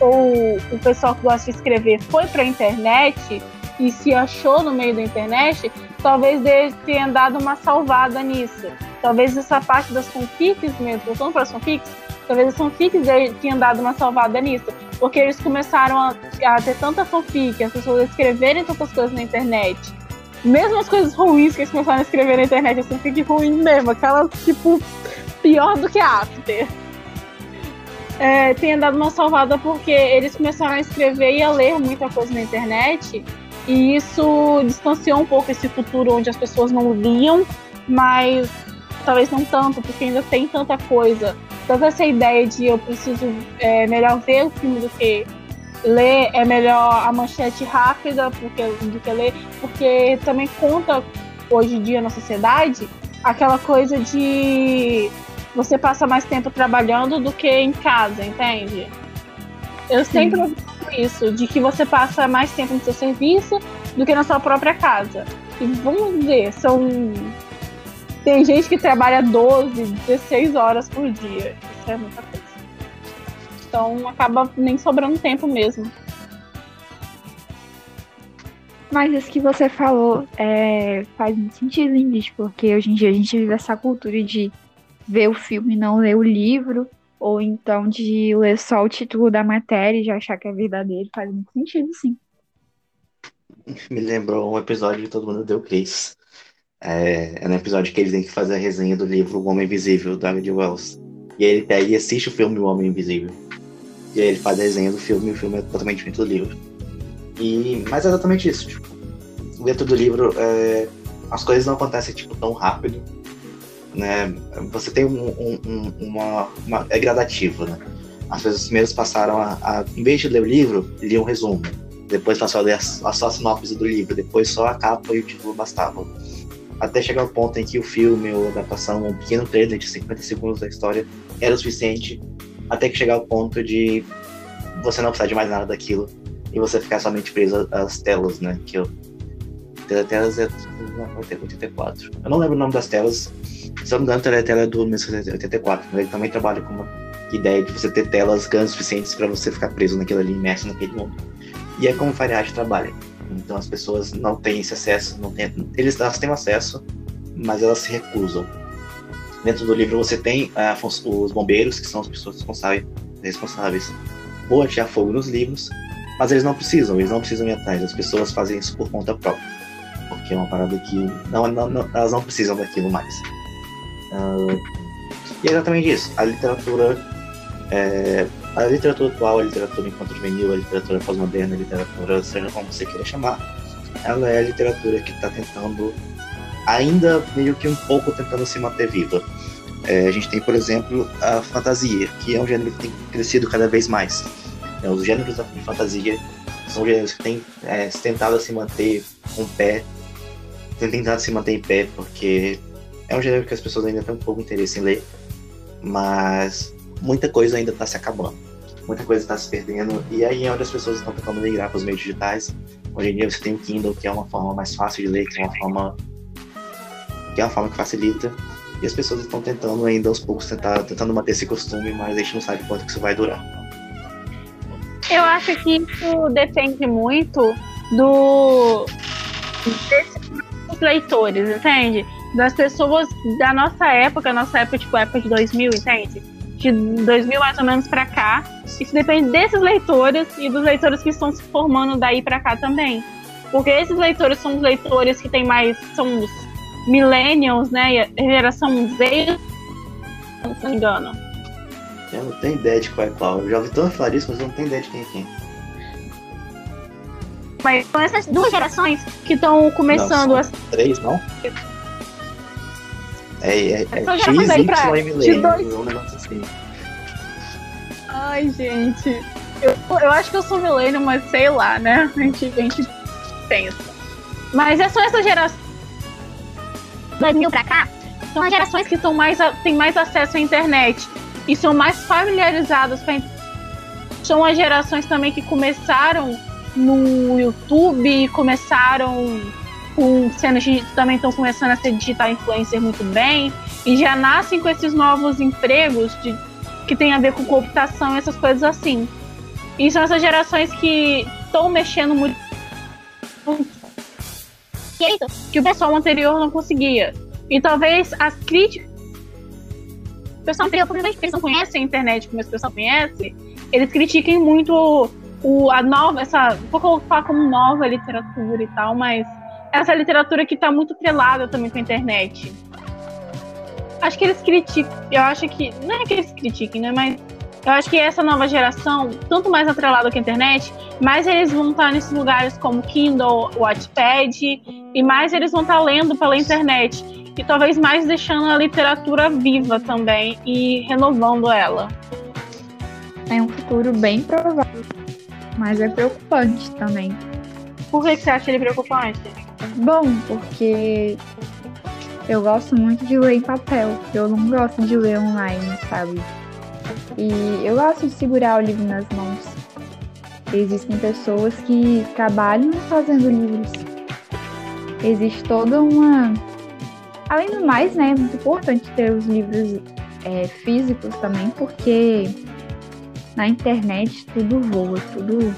ou o pessoal que gosta de escrever foi para a internet e se achou no meio da internet, talvez eles tenham dado uma salvada nisso. Talvez essa parte das fanfics mesmo, voltando para as fanfics, talvez as fanfics tenham dado uma salvada nisso, porque eles começaram a, a ter tanta fanfic, as pessoas escreverem tantas coisas na internet. Mesmo as coisas ruins que eles começaram a escrever na internet, assim, fanfic ruim mesmo, aquela, tipo, pior do que a After. É, dado uma salvada porque eles começaram a escrever e a ler muita coisa na internet e isso distanciou um pouco esse futuro onde as pessoas não liam, mas talvez não tanto, porque ainda tem tanta coisa. Tanto essa ideia de eu preciso é, melhor ver o filme do que ler, é melhor a manchete rápida porque, do que ler, porque também conta hoje em dia na sociedade aquela coisa de você passa mais tempo trabalhando do que em casa, entende? Eu sempre ouvi isso, de que você passa mais tempo no seu serviço do que na sua própria casa. E vamos ver, são. Tem gente que trabalha 12, 16 horas por dia. Isso é muita coisa. Então acaba nem sobrando tempo mesmo. Mas isso que você falou é, faz muito sentido, Ingrid, porque hoje em dia a gente vive essa cultura de ver o filme e não ler o livro, ou então de ler só o título da matéria e já achar que é verdadeiro, faz muito sentido, sim. <laughs> Me lembrou um episódio de Todo Mundo Deu Cris. É, é no episódio que eles têm que fazer a resenha do livro O Homem Invisível, do H.G. Wells. E aí ele pega e assiste o filme O Homem Invisível. E aí ele faz a resenha do filme e o filme é totalmente diferente do livro. E, mas é exatamente isso. Tipo, dentro do livro, é, as coisas não acontecem tipo, tão rápido. Né? Você tem um, um, uma, uma. É gradativo, né? As pessoas primeiras passaram a, a. Em vez de ler o livro, liam um resumo. Depois passou a ler a, a só a sinopse do livro. Depois só a capa e o título bastavam. Até chegar ao ponto em que o filme ou a adaptação, um pequeno trailer de 50 segundos da história era o suficiente. Até que chegar ao ponto de você não precisar de mais nada daquilo e você ficar somente preso às telas, né? Que eu. Telas é 84. Eu não lembro o nome das telas. Se eu não me engano, a tela é do 1984. Mas ele também trabalha com uma ideia de você ter telas grandes suficientes para você ficar preso naquilo ali, imerso naquele mundo. E é como o Fahrenheit trabalha. Então as pessoas não têm esse acesso, não têm, eles elas têm acesso, mas elas se recusam. Dentro do livro você tem uh, os bombeiros, que são as pessoas responsáveis, responsáveis por atirar fogo nos livros, mas eles não precisam, eles não precisam ir atrás, as pessoas fazem isso por conta própria. Porque é uma parada que não, não, não elas não precisam daquilo mais. Uh, e é exatamente isso. A literatura, é, a literatura atual, a literatura enquanto juvenil, a literatura pós-moderna, a literatura, seja como você queira chamar, ela é a literatura que está tentando, ainda meio que um pouco tentando se manter viva. É, a gente tem, por exemplo, a fantasia, que é um gênero que tem crescido cada vez mais. É, os gêneros de fantasia são gêneros que têm é, tentado se manter com pé, têm tentado se manter em pé, porque é um gênero que as pessoas ainda têm um pouco interesse em ler, mas muita coisa ainda está se acabando. Muita coisa está se perdendo, e aí é onde as pessoas estão tentando migrar para os meios digitais. Hoje em dia você tem o Kindle, que é uma forma mais fácil de ler, que é uma forma que é uma forma que facilita. E as pessoas estão tentando ainda aos poucos tentar, tentando manter esse costume, mas a gente não sabe quanto que isso vai durar. Eu acho que isso depende muito do desses leitores, entende? Das pessoas da nossa época, nossa época, tipo, época de 2000, entende? De 2000 mais ou menos pra cá. Isso depende desses leitores e dos leitores que estão se formando daí pra cá também. Porque esses leitores são os leitores que tem mais. são os millennials, né? Geração Z, se não me engano. Eu não tenho ideia de qual é qual. Eu já ouvi tanto falar isso, mas eu não tenho ideia de quem é quem. Mas são essas duas gerações que estão começando não, a. Três, não? É, é, é São X, gerações aí Y pra- de milênio. dois- Um negócio assim. Ai, gente. Eu, eu acho que eu sou milênio, mas sei lá, né? A gente, a gente pensa. Mas é só essa geração. 2000 pra cá, são as gerações que são mais, têm mais acesso à internet e são mais familiarizadas com a internet. São as gerações também que começaram no YouTube, começaram com sendo digi- também estão começando a ser digital influencer muito bem e já nascem com esses novos empregos de que tem a ver com computação essas coisas assim. E são essas gerações que estão mexendo muito que o pessoal anterior não conseguia. E talvez as críticas. O pessoal anterior, provavelmente, eles não conhecem a internet como esse pessoal conhece, eles critiquem muito o, a nova, essa. Vou colocar como nova literatura e tal, mas essa literatura que está muito atrelada também com a internet acho que eles criticam. Eu acho que. Não é que eles critiquem, né? Mas eu acho que essa nova geração, tanto mais atrelada com a internet, mais eles vão estar nesses lugares como Kindle, Wattpad, e mais eles vão estar lendo pela internet. E talvez mais deixando a literatura viva também e renovando ela. É um futuro bem provável, mas é preocupante também. Por que, que você acha ele preocupante? Bom, porque eu gosto muito de ler em papel. Eu não gosto de ler online, sabe? E eu gosto de segurar o livro nas mãos. Existem pessoas que trabalham fazendo livros. Existe toda uma. Além do mais, né? É muito importante ter os livros é, físicos também, porque na internet tudo voa, tudo.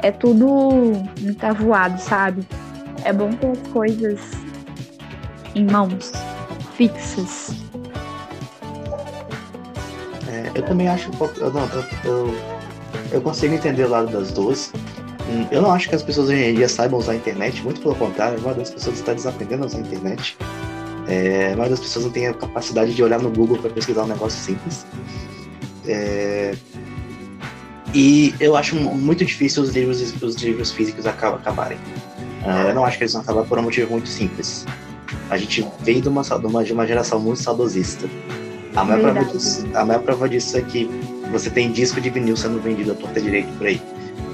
É tudo muito avoado, sabe? É bom ter as coisas em mãos, fixas. É, eu também acho. Eu, não, eu, eu, consigo entender o lado das duas. Hum, Eu não acho que as pessoas hoje em dia saibam usar a internet, muito pelo contrário, a maioria das pessoas está desaprendendo a usar a internet. É, a maioria das pessoas não tem a capacidade de olhar no Google para pesquisar um negócio simples. É, e eu acho mu- muito difícil os livros, os livros físicos acab- acabarem. Ah, eu não acho que eles vão acabar por um motivo muito simples. A gente veio de uma, de uma, de uma geração muito saudosista. A maior, prova disso, a maior prova disso é que você tem disco de vinil sendo vendido à torta direito por aí.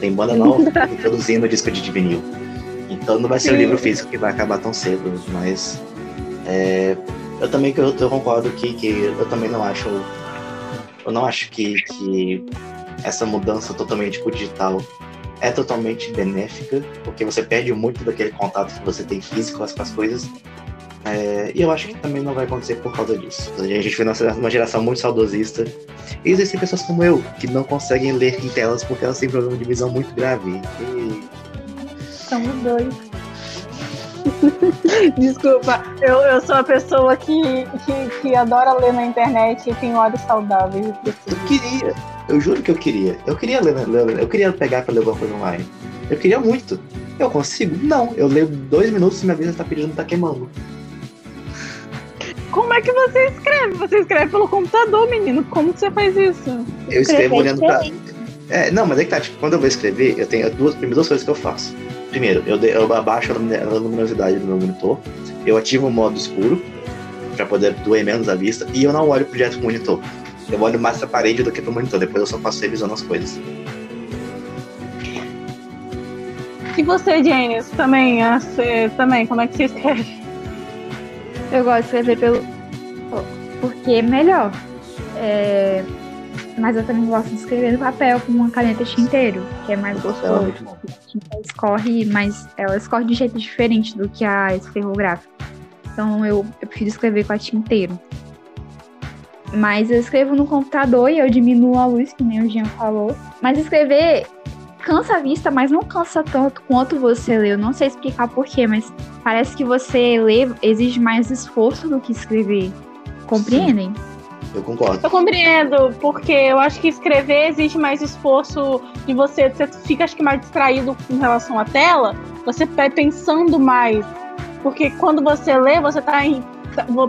Tem banda nova <laughs> produzindo disco de vinil. Então não vai ser o livro físico que vai acabar tão cedo, mas é, eu também eu, eu concordo que, que eu também não acho eu não acho que, que essa mudança totalmente pro digital é totalmente benéfica, porque você perde muito daquele contato que você tem físico com as, coisas. É, e eu acho que também não vai acontecer por causa disso. A gente vê numa uma geração muito saudosista. E existem pessoas como eu, que não conseguem ler em telas porque elas têm problema de visão muito grave. E Somos dois. Desculpa, eu, eu sou a pessoa que, que, que adora ler na internet e tem olhos saudáveis. Eu queria, eu juro que eu queria. Eu queria ler, ler eu queria pegar pra ler alguma coisa online. Eu queria muito. Eu consigo? Não. Eu leio dois minutos e minha vida tá pedindo, tá queimando. Como é que você escreve? Você escreve pelo computador, menino. Como que você faz isso? Eu escrevo olhando pra. É, não, mas é que tá, tipo, quando eu vou escrever, eu tenho duas, duas coisas que eu faço. Primeiro, eu, eu abaixo a luminosidade do meu monitor, eu ativo o modo escuro, para poder doer menos a vista, e eu não olho direto pro monitor. Eu olho mais pra parede do que pro monitor, depois eu só faço revisando as coisas. E você, Janis, também, você, também, como é que você escreve? Eu gosto de escrever pelo. Porque é melhor. É... Mas eu também gosto de escrever no papel com uma caneta tinteiro, que é mais é gostoso. A tinta escorre, mas ela escorre de jeito diferente do que a esferrográfica. Então eu, eu prefiro escrever com a tinteiro. Mas eu escrevo no computador e eu diminuo a luz, que nem o Jean falou. Mas escrever cansa a vista, mas não cansa tanto quanto você lê. Eu não sei explicar porquê, mas parece que você lê exige mais esforço do que escrever. Compreendem? Sim. Eu concordo. Eu compreendo, porque eu acho que escrever exige mais esforço de você. Você fica, acho que, mais distraído com relação à tela. Você vai pensando mais. Porque quando você lê, você tá em.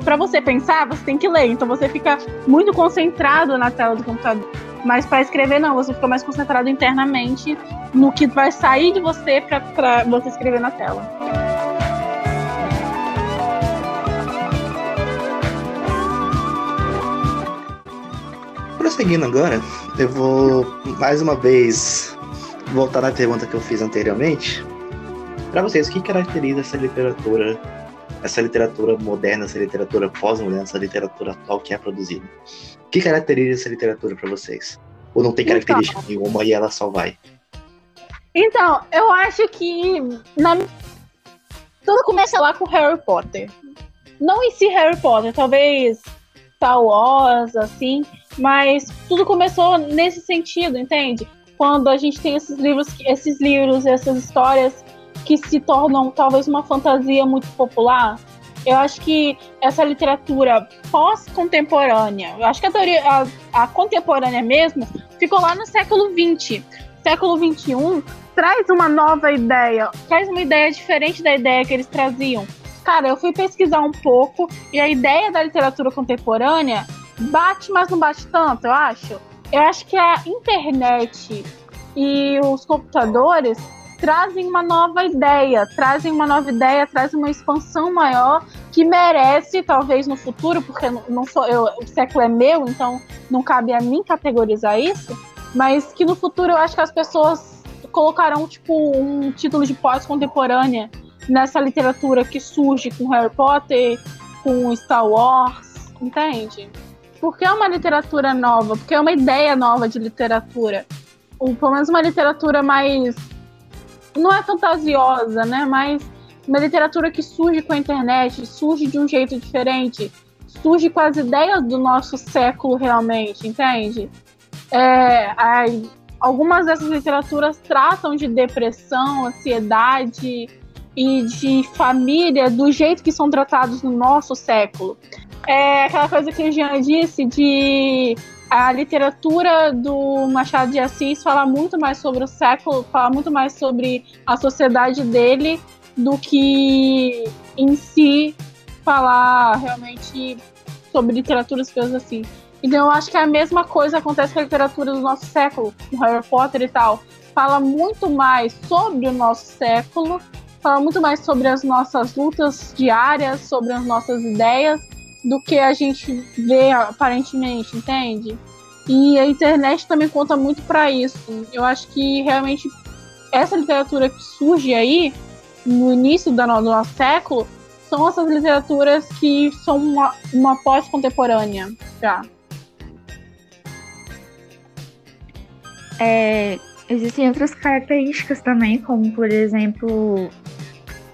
Para você pensar, você tem que ler. Então você fica muito concentrado na tela do computador. Mas para escrever, não, você fica mais concentrado internamente no que vai sair de você para você escrever na tela. Prosseguindo agora, eu vou mais uma vez voltar na pergunta que eu fiz anteriormente. Para vocês, o que caracteriza essa literatura, essa literatura moderna, essa literatura pós-moderna, essa literatura atual que é produzida? que caracteriza essa literatura para vocês? Ou não tem então. característica então, nenhuma e ela só vai? Então, eu acho que na... tudo começa lá com Harry Potter. Não em si Harry Potter, talvez Star Wars, assim, mas tudo começou nesse sentido, entende? Quando a gente tem esses livros, esses livros, essas histórias que se tornam talvez uma fantasia muito popular, eu acho que essa literatura pós-contemporânea, eu acho que a teoria, a, a, contemporânea mesmo, ficou lá no século XX. Século XXI traz uma nova ideia, traz uma ideia diferente da ideia que eles traziam. Cara, eu fui pesquisar um pouco e a ideia da literatura contemporânea bate, mas não bate tanto, eu acho. Eu acho que a internet e os computadores trazem uma nova ideia, trazem uma nova ideia, trazem uma expansão maior que merece, talvez no futuro, porque não sou eu, o século é meu, então não cabe a mim categorizar isso, mas que no futuro eu acho que as pessoas colocarão tipo um título de pós-contemporânea nessa literatura que surge com Harry Potter, com Star Wars, entende? Porque é uma literatura nova, porque é uma ideia nova de literatura. Ou pelo menos uma literatura mais não é fantasiosa, né? Mas uma literatura que surge com a internet, surge de um jeito diferente, surge com as ideias do nosso século realmente, entende? É, algumas dessas literaturas tratam de depressão, ansiedade e de família do jeito que são tratados no nosso século. É aquela coisa que o Jean disse de a literatura do Machado de Assis fala muito mais sobre o século, fala muito mais sobre a sociedade dele do que em si falar realmente sobre literatura e coisas assim. Então eu acho que a mesma coisa acontece com a literatura do nosso século, com Harry Potter e tal. Fala muito mais sobre o nosso século, fala muito mais sobre as nossas lutas diárias, sobre as nossas ideias, do que a gente vê aparentemente, entende? E a internet também conta muito para isso. Eu acho que realmente essa literatura que surge aí no início do nosso século são essas literaturas que são uma, uma pós-contemporânea já. É, existem outras características também, como por exemplo,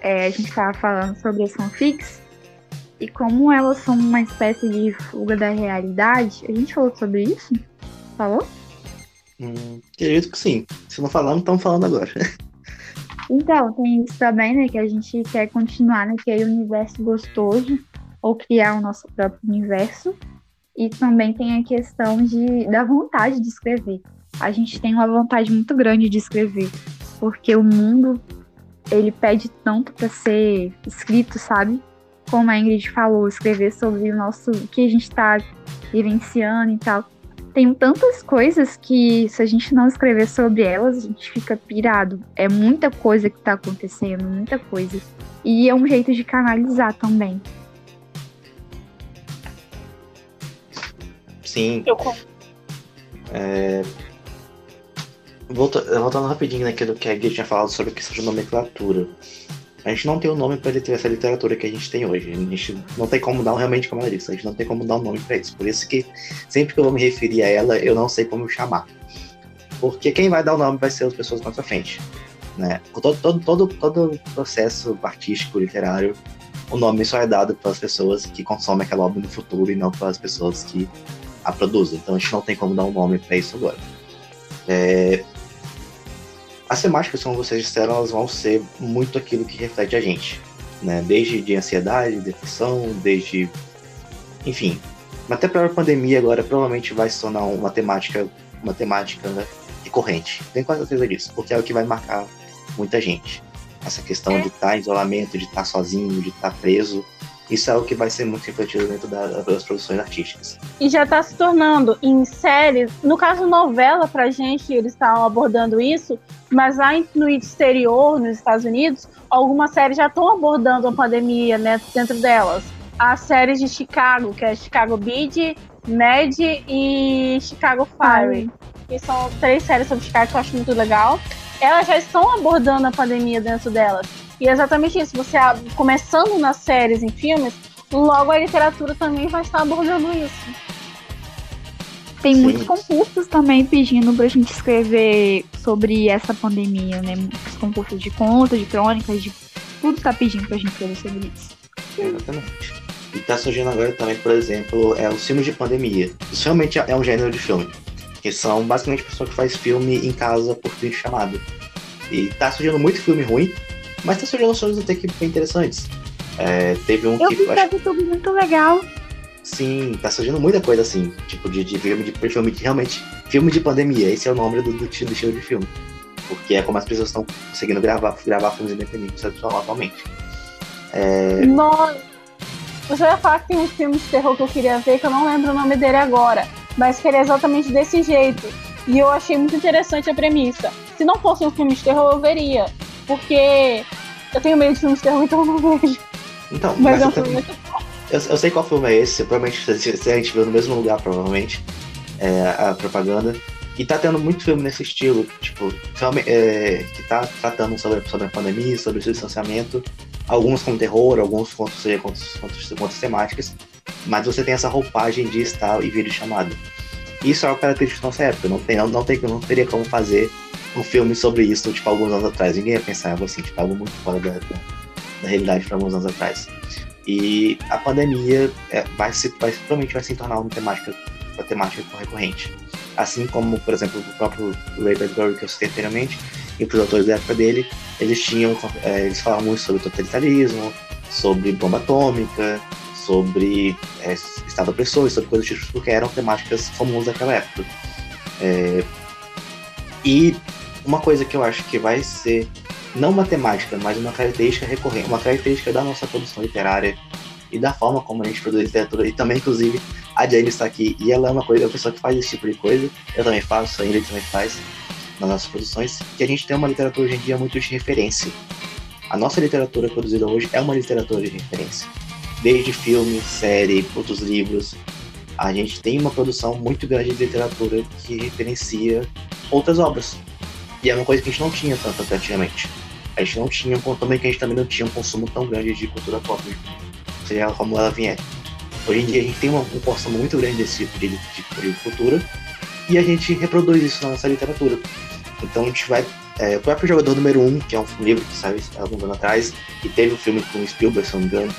é, a gente estava falando sobre as fanfics, e como elas são uma espécie de fuga da realidade, a gente falou sobre isso? Falou? Hum, acredito que sim. Se não falamos, estamos falando agora. <laughs> Então, tem isso também, né? Que a gente quer continuar naquele universo gostoso ou criar o nosso próprio universo. E também tem a questão de, da vontade de escrever. A gente tem uma vontade muito grande de escrever, porque o mundo ele pede tanto para ser escrito, sabe? Como a Ingrid falou, escrever sobre o nosso o que a gente está vivenciando e tal. Tem tantas coisas que se a gente não escrever sobre elas, a gente fica pirado. É muita coisa que está acontecendo, muita coisa. E é um jeito de canalizar também. Sim. Eu é... Voltando rapidinho naquilo que a Gui tinha falado sobre a questão de nomenclatura. A gente não tem o um nome para essa literatura que a gente tem hoje. A gente não tem como dar realmente como ela disse, a gente não tem como dar um nome para isso. Por isso que sempre que eu vou me referir a ela, eu não sei como chamar. Porque quem vai dar o nome vai ser as pessoas mais pra frente. Né? Todo, todo, todo, todo processo artístico, literário, o nome só é dado para as pessoas que consomem aquela obra no futuro e não para as pessoas que a produzem. Então a gente não tem como dar um nome para isso agora. É, as temáticas, como vocês disseram, elas vão ser muito aquilo que reflete a gente, né? Desde de ansiedade, depressão, desde, enfim, até para a pandemia agora provavelmente vai se tornar uma temática, uma temática né, recorrente. Tenho quase certeza disso, porque é o que vai marcar muita gente. Essa questão é. de estar tá em isolamento, de estar tá sozinho, de estar tá preso, isso é o que vai ser muito refletido dentro das produções artísticas. E já está se tornando em séries, no caso novela pra gente, eles estavam abordando isso, mas lá no exterior, nos Estados Unidos, algumas séries já estão abordando a pandemia né, dentro delas. As séries de Chicago, que é Chicago Bid, Mad e Chicago Fire. Que são três séries sobre Chicago que eu acho muito legal. Elas já estão abordando a pandemia dentro delas. E é exatamente isso. Você começando nas séries, em filmes, logo a literatura também vai estar abordando isso. Tem Sim. muitos concursos também pedindo pra gente escrever sobre essa pandemia, né? Muitos concursos de contas, de crônicas, de tudo tá pedindo pra gente escrever sobre isso. Exatamente. E tá surgindo agora também, por exemplo, é os filmes de pandemia. Isso realmente é um gênero de filme. Que são basicamente pessoas que faz filme em casa por fim de chamada. E tá surgindo muito filme ruim, mas tá surgindo soluções até que bem interessantes. É, teve um eu que. Vi acho... YouTube muito legal. Sim, tá surgindo muita coisa assim, tipo de, de filme de, filme de realmente. Filme de pandemia, esse é o nome do, do, do estilo de filme. Porque é como as pessoas estão conseguindo gravar, gravar filmes independentes atualmente. É... Nossa! Você ia falar que tem um filme de terror que eu queria ver, que eu não lembro o nome dele agora, mas que ele é exatamente desse jeito. E eu achei muito interessante a premissa. Se não fosse um filme de terror, eu veria. Porque eu tenho medo de filmes de terror, então eu não vejo. Então, mas, mas é um filme muito bom. Eu, eu, sei qual filme é esse, provavelmente se, a gente viu no mesmo lugar, provavelmente, é, a propaganda. E tá tendo muito filme nesse estilo, tipo, filme, é, que tá tratando sobre, sobre a pandemia, sobre o distanciamento, alguns com terror, alguns com, seja, com, outras temáticas, mas você tem essa roupagem de estar e vídeo chamado. Isso é uma característica da nossa época, não, tem, não, não, tem, não teria como fazer um filme sobre isso, tipo, alguns anos atrás. Ninguém ia pensar algo assim, tipo, algo muito fora da, da, da realidade para alguns anos atrás. E a pandemia é, vai, se, vai, provavelmente vai se tornar uma temática, uma temática recorrente. Assim como, por exemplo, o próprio Ray Bradbury, que eu citei anteriormente, e os autores da época dele, eles tinham, é, eles falavam muito sobre totalitarismo, sobre bomba atômica, sobre é, Estado opressor, sobre coisas do tipo, porque eram temáticas comuns daquela época. É, e uma coisa que eu acho que vai ser não uma temática, mas uma característica recorrente, uma característica da nossa produção literária e da forma como a gente produz literatura. E também, inclusive, a Jane está aqui e ela é uma, coisa, é uma pessoa que faz esse tipo de coisa. Eu também faço, a Ingrid também faz nas nossas produções. Que a gente tem uma literatura hoje em dia muito de referência. A nossa literatura produzida hoje é uma literatura de referência. Desde filme, série, outros livros. A gente tem uma produção muito grande de literatura que referencia outras obras. E é uma coisa que a gente não tinha tanto até antigamente. A gente não tinha, também que a gente também não tinha um consumo tão grande de cultura pop, seja como ela vier. Hoje em dia a gente tem uma, um consumo muito grande desse tipo de, de, de cultura e a gente reproduz isso na nossa literatura. Então a gente vai. É, o próprio Jogador Número 1, um, que é um livro que saiu há alguns anos atrás, e teve um filme com Spielberg, se não me engano,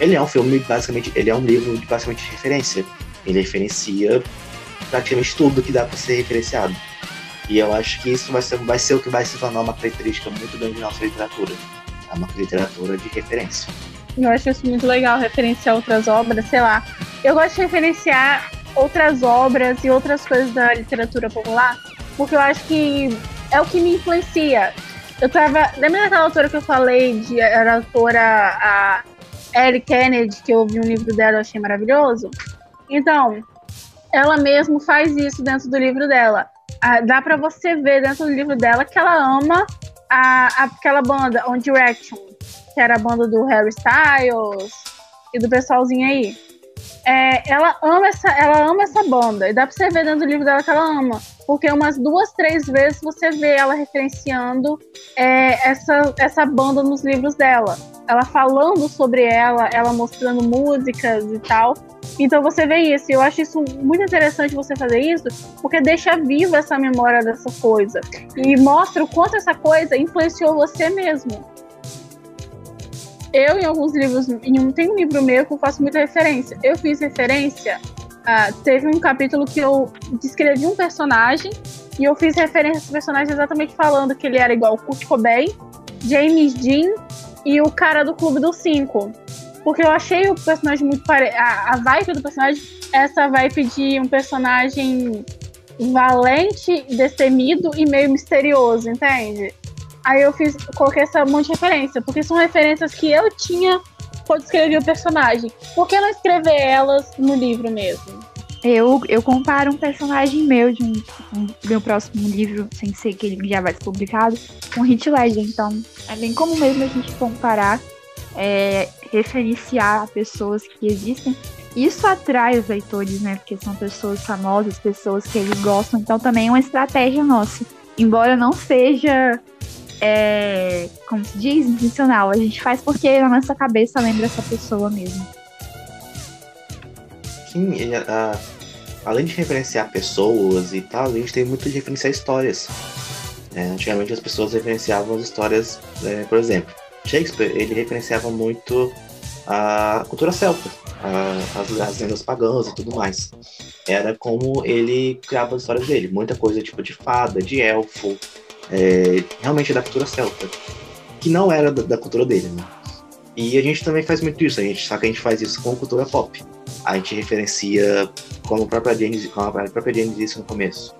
ele é um filme, basicamente, ele é um livro de basicamente referência. Ele referencia praticamente tudo que dá para ser referenciado. E eu acho que isso vai ser, vai ser o que vai se tornar uma característica muito grande da nossa literatura. É uma literatura de referência. Eu acho isso muito legal, referenciar outras obras, sei lá. Eu gosto de referenciar outras obras e outras coisas da literatura popular, porque eu acho que é o que me influencia. Eu tava. Lembra daquela autora que eu falei, de, a autora a Ellie Kennedy, que eu vi um livro dela e achei maravilhoso? Então, ela mesmo faz isso dentro do livro dela. Ah, dá para você ver dentro do livro dela que ela ama a, aquela banda, One Direction, que era a banda do Harry Styles e do pessoalzinho aí. É, ela ama essa, ela ama essa banda. E dá para você ver dentro do livro dela que ela ama, porque umas duas, três vezes você vê ela referenciando é, essa, essa banda nos livros dela, ela falando sobre ela, ela mostrando músicas e tal. Então você vê isso. Eu acho isso muito interessante você fazer isso, porque deixa viva essa memória dessa coisa. E mostra o quanto essa coisa influenciou você mesmo eu, em alguns livros, em um, tem um livro meu que eu faço muita referência. Eu fiz referência. Uh, teve um capítulo que eu descrevi um personagem e eu fiz referência a esse personagem exatamente falando que ele era igual Kurt Cobain, James Dean e o cara do Clube dos Cinco. Porque eu achei o personagem muito parecido. A, a vibe do personagem essa vibe de um personagem valente, destemido e meio misterioso, entende? Aí eu fiz, coloquei essa monte de referência, porque são referências que eu tinha quando escrevi o personagem. Por que não escrever elas no livro mesmo? Eu, eu comparo um personagem meu de um, um, meu próximo livro, sem ser que ele já vai ser publicado, com Hit Ledger. Então, é bem comum mesmo a gente comparar, é, referenciar pessoas que existem. Isso atrai os leitores, né? Porque são pessoas famosas, pessoas que eles gostam. Então, também é uma estratégia nossa. Embora não seja é, como se diz, intencional. A gente faz porque na nossa cabeça lembra essa pessoa mesmo. Sim, e, a, além de referenciar pessoas e tal, a gente tem muito de referenciar histórias. É, antigamente as pessoas referenciavam as histórias, é, por exemplo, Shakespeare ele referenciava muito a cultura celta, a, as, as lendas pagãs e tudo mais. Era como ele criava as histórias dele, muita coisa tipo de fada, de elfo, é, realmente da cultura celta, que não era da, da, cultura dele, né? E a gente também faz muito isso, a gente, só que a gente faz isso com cultura pop. A gente referencia, como a própria Jane, como a própria Jane disse no começo,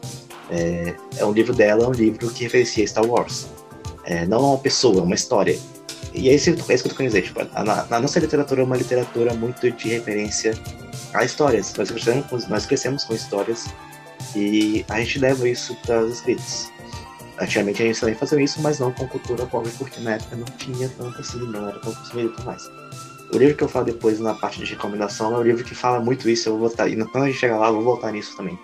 é, é um livro dela, é um livro que referencia Star Wars. É, não é uma pessoa, é uma história. E é isso, é isso que eu tô querendo dizer. Tipo, a, a, nossa literatura é uma literatura muito de referência a histórias. Nós crescemos, nós crescemos com histórias e a gente leva isso para os escritos. Antigamente a gente também fazia isso, mas não com cultura pobre, porque na época não tinha tanto assim, não era tão consumido e tudo mais. O livro que eu falo depois na parte de recomendação é um livro que fala muito isso, eu vou voltar, e quando a gente chegar lá, eu vou voltar nisso também.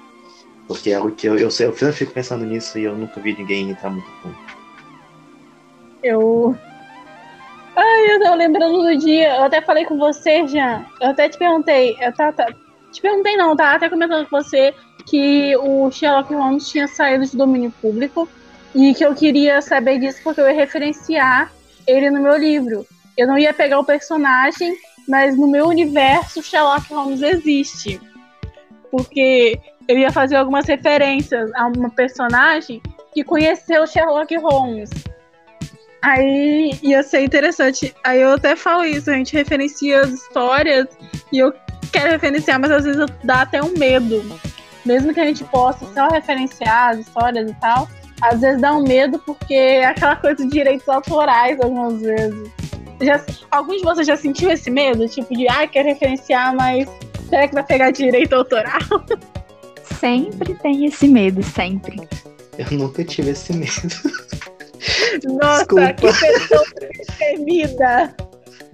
Porque é algo que eu, eu, eu, fico pensando nisso e eu nunca vi ninguém entrar muito fundo. Eu. Ai, eu tô lembrando do dia, eu até falei com você, Jean. Eu até te perguntei, eu tá, tá, te perguntei não, tá? Até comentando com você que o Sherlock Holmes tinha saído de domínio público e que eu queria saber disso porque eu ia referenciar ele no meu livro. Eu não ia pegar o personagem, mas no meu universo Sherlock Holmes existe. Porque eu ia fazer algumas referências a uma personagem que conheceu Sherlock Holmes. Aí ia ser interessante. Aí eu até falo isso, a gente referencia as histórias e eu quero referenciar, mas às vezes dá até um medo. Mesmo que a gente possa só referenciar as histórias e tal, às vezes dá um medo porque é aquela coisa de direitos autorais algumas vezes. Já, alguns de vocês já sentiu esse medo? Tipo de, ah, quer referenciar, mas será que vai pegar direito autoral? Sempre tem esse medo, sempre. Eu nunca tive esse medo. Nossa, Desculpa. que pessoa temida.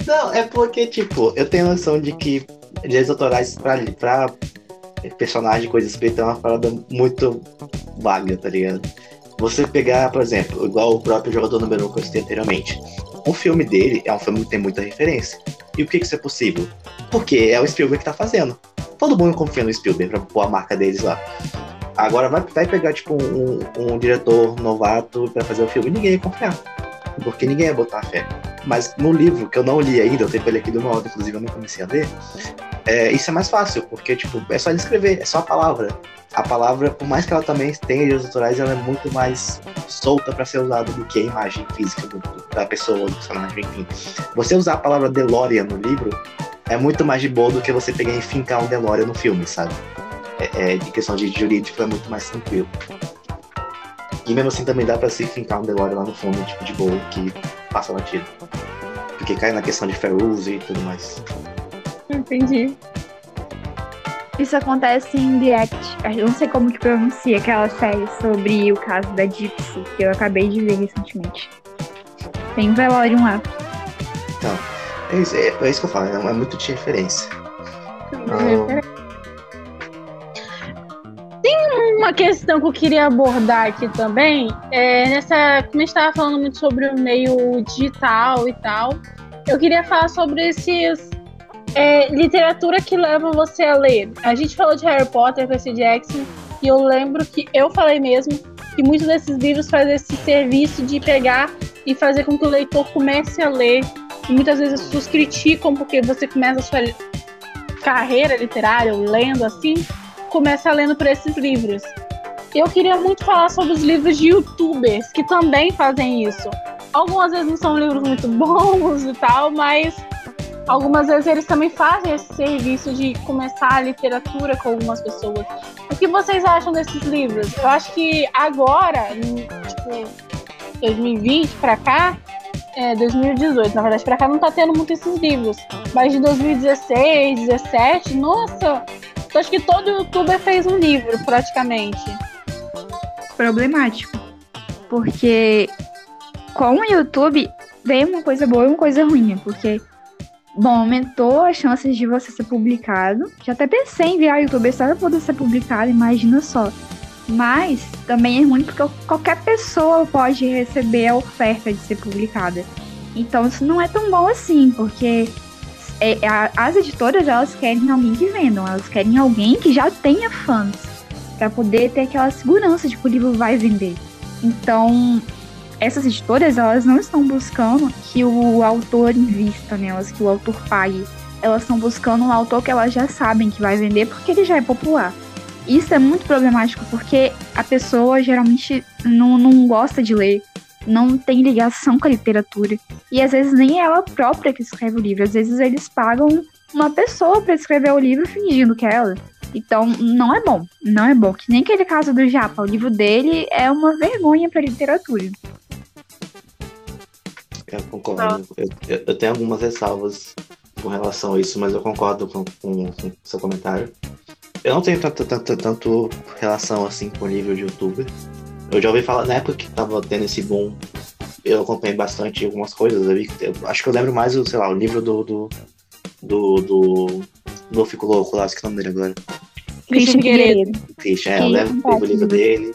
Não, é porque, tipo, eu tenho noção de que direitos autorais pra, pra personagem, coisas assim, é uma parada muito vaga, tá ligado? Você pegar, por exemplo, igual o próprio jogador número 1 que eu citei anteriormente. O filme dele é um filme que tem muita referência. E por que isso é possível? Porque é o Spielberg que tá fazendo. Todo mundo confia no Spielberg pra pôr a marca deles lá. Agora vai, vai pegar, tipo, um, um diretor novato para fazer o filme e ninguém ia confiar. Porque ninguém ia botar fé. Mas no livro, que eu não li ainda, eu tenho ele aqui do modo, inclusive eu não comecei a ler, é, isso é mais fácil, porque, tipo, é só ele escrever, é só a palavra. A palavra, por mais que ela também tenha direitos autorais, ela é muito mais solta para ser usada do que a imagem física do, da pessoa, do personagem, enfim. Você usar a palavra DeLorean no livro é muito mais de boa do que você pegar e fincar um DeLorean no filme, sabe? É, é, de questão de jurídico é muito mais tranquilo. E mesmo assim também dá pra se fincar um DeLorean lá no fundo, tipo, de boa, que passa batido. Porque cai na questão de fair e tudo mais. Entendi. Isso acontece em The Act. Eu não sei como que pronuncia aquela série sobre o caso da Gypsy, que eu acabei de ver recentemente. Tem um velório lá. Então, é isso, é, é isso que eu falo, é, é muito de referência. Ah, uma questão que eu queria abordar aqui também, é nessa, como a gente estava falando muito sobre o meio digital e tal, eu queria falar sobre esses é, literatura que leva você a ler. A gente falou de Harry Potter, Percy Jackson, e eu lembro que eu falei mesmo que muitos desses livros fazem esse serviço de pegar e fazer com que o leitor comece a ler. E muitas vezes as pessoas criticam porque você começa a sua carreira literária, lendo assim, começa lendo por esses livros. Eu queria muito falar sobre os livros de youtubers que também fazem isso. Algumas vezes não são livros muito bons e tal, mas algumas vezes eles também fazem esse serviço de começar a literatura com algumas pessoas. O que vocês acham desses livros? Eu acho que agora, tipo, 2020 para cá, é, 2018, na verdade, para cá não tá tendo muito esses livros. Mas de 2016, 17, nossa, acho que todo youtuber fez um livro, praticamente. Problemático. Porque com o YouTube veio uma coisa boa e uma coisa ruim, porque Bom, aumentou as chances de você ser publicado. Já até pensei em virar youtuber só pra poder ser publicado, imagina só. Mas também é ruim porque qualquer pessoa pode receber a oferta de ser publicada. Então isso não é tão bom assim, porque é, as editoras elas querem alguém que vendam, elas querem alguém que já tenha fãs para poder ter aquela segurança de que o livro vai vender. Então essas editoras, elas não estão buscando que o autor invista nelas, que o autor pague. Elas estão buscando um autor que elas já sabem que vai vender porque ele já é popular. Isso é muito problemático porque a pessoa geralmente não, não gosta de ler, não tem ligação com a literatura. E às vezes nem é ela própria que escreve o livro, às vezes eles pagam uma pessoa para escrever o livro fingindo que é ela. Então, não é bom. Não é bom. Que nem aquele caso do Japa. O livro dele é uma vergonha para a literatura. Eu concordo. Eu, eu, tenho algumas ressalvas com relação a isso, mas eu concordo com, com, com seu comentário. Eu não tenho tanto, tanto, tanto relação assim com o livro de youtuber. Eu já ouvi falar, na época que tava tendo esse boom, eu acompanhei bastante algumas coisas. Eu, vi, eu acho que eu lembro mais, sei lá, o livro do. do. do. do, do Fico Louco lá, que é o nome dele agora. Christian Figueiredo. Christian, é, eu lembro o livro dele.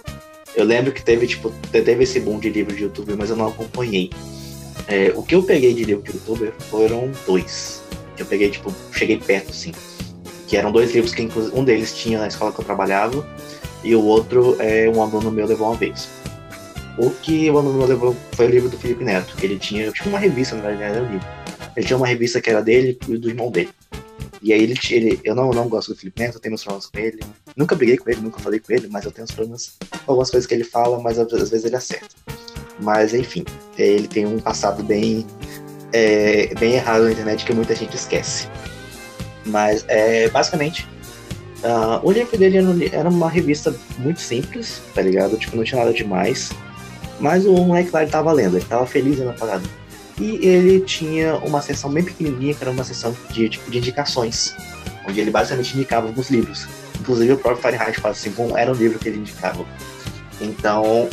Eu lembro que teve, tipo, teve esse boom de livro de youtuber, mas eu não acompanhei. É, o que eu peguei de youtuber foram dois. Eu peguei, tipo, cheguei perto, assim. Que eram dois livros que, um deles tinha na escola que eu trabalhava, e o outro é um aluno meu levou uma vez. O que o aluno meu levou foi o livro do Felipe Neto. Ele tinha, tipo, uma revista, na verdade, era um livro. Ele tinha uma revista que era dele e do irmão dele. E aí ele, ele eu não, não gosto do Felipe Neto, eu tenho meus problemas com ele. Nunca briguei com ele, nunca falei com ele, mas eu tenho os problemas com algumas coisas que ele fala, mas às vezes ele acerta. Mas enfim, ele tem um passado bem, é, bem errado na internet que muita gente esquece. Mas é, basicamente, uh, o livro dele era uma revista muito simples, tá ligado? Tipo, não tinha nada demais. Mas o moleque lá ele tava lendo, ele tava feliz na parada. E ele tinha uma sessão bem pequenininha, que era uma sessão de, tipo, de indicações, onde ele basicamente indicava alguns livros. Inclusive o próprio Fahrenheit 451 era um livro que ele indicava. Então,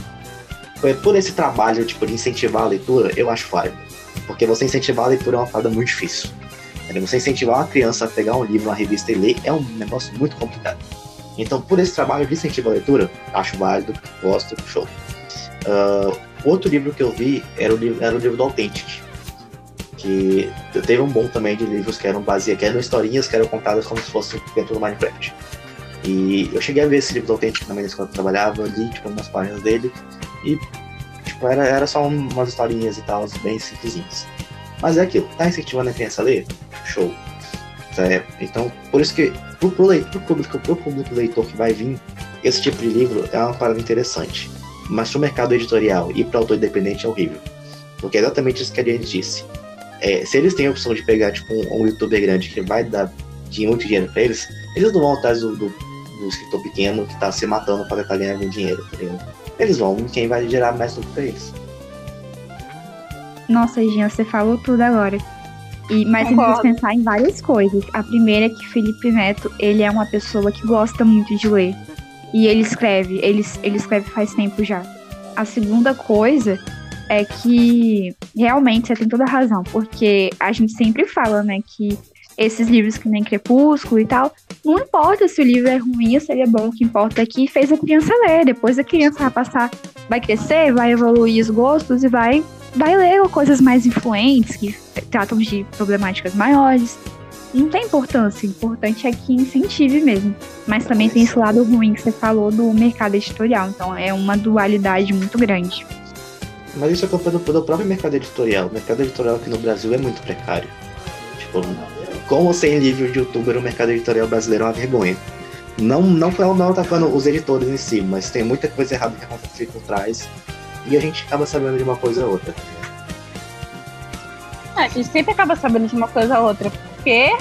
por esse trabalho tipo, de incentivar a leitura, eu acho válido. Porque você incentivar a leitura é uma parada muito difícil. Você incentivar uma criança a pegar um livro, uma revista e ler é um negócio muito complicado. Então, por esse trabalho de incentivo à leitura, acho válido, gosto, show. Uh, outro livro que eu vi era o livro, era o livro do Authentic, que teve um bom também de livros que eram baseados, que eram historinhas que eram contadas como se fossem dentro do Minecraft. E eu cheguei a ver esse livro do Authentic também na escola que eu trabalhava, li tipo, umas páginas dele, e tipo, era, era só umas historinhas e tal, bem simplesinhas. Mas é aquilo, tá incentivando a criança a ler? Show. época. Então, por isso que pro, pro, leitor, pro, público, pro público leitor que vai vir, esse tipo de livro é uma parada interessante. Mas pro mercado editorial e para autor independente é horrível. Porque é exatamente isso que a gente disse. É, se eles têm a opção de pegar tipo, um, um youtuber grande que vai dar muito dinheiro para eles, eles não vão atrás do, do, do escritor pequeno que tá se matando para tentar ganhar algum dinheiro, tá Eles vão quem vai gerar mais lucro pra eles. Nossa, Jean, você falou tudo agora. E, mas Concordo. tem que pensar em várias coisas. A primeira é que Felipe Neto, ele é uma pessoa que gosta muito de ler. E ele escreve, ele, ele escreve faz tempo já. A segunda coisa é que realmente você tem toda a razão, porque a gente sempre fala, né, que esses livros que nem Crepúsculo e tal, não importa se o livro é ruim ou se ele é bom, o que importa é que fez a criança ler. Depois a criança vai passar, vai crescer, vai evoluir os gostos e vai vai ler coisas mais influentes, que tratam de problemáticas maiores. Não tem importância, o importante é que incentive mesmo. Mas também tem esse lado ruim que você falou do mercado editorial, então é uma dualidade muito grande. Mas isso é culpa do, do próprio mercado editorial. O mercado editorial aqui no Brasil é muito precário. Tipo, com ou sem livro de youtuber, o mercado editorial brasileiro é uma vergonha. Não, não, não, não atacando os editores em si, mas tem muita coisa errada que acontece por trás e a gente acaba sabendo de uma coisa ou outra. É, a gente sempre acaba sabendo de uma coisa ou outra, porque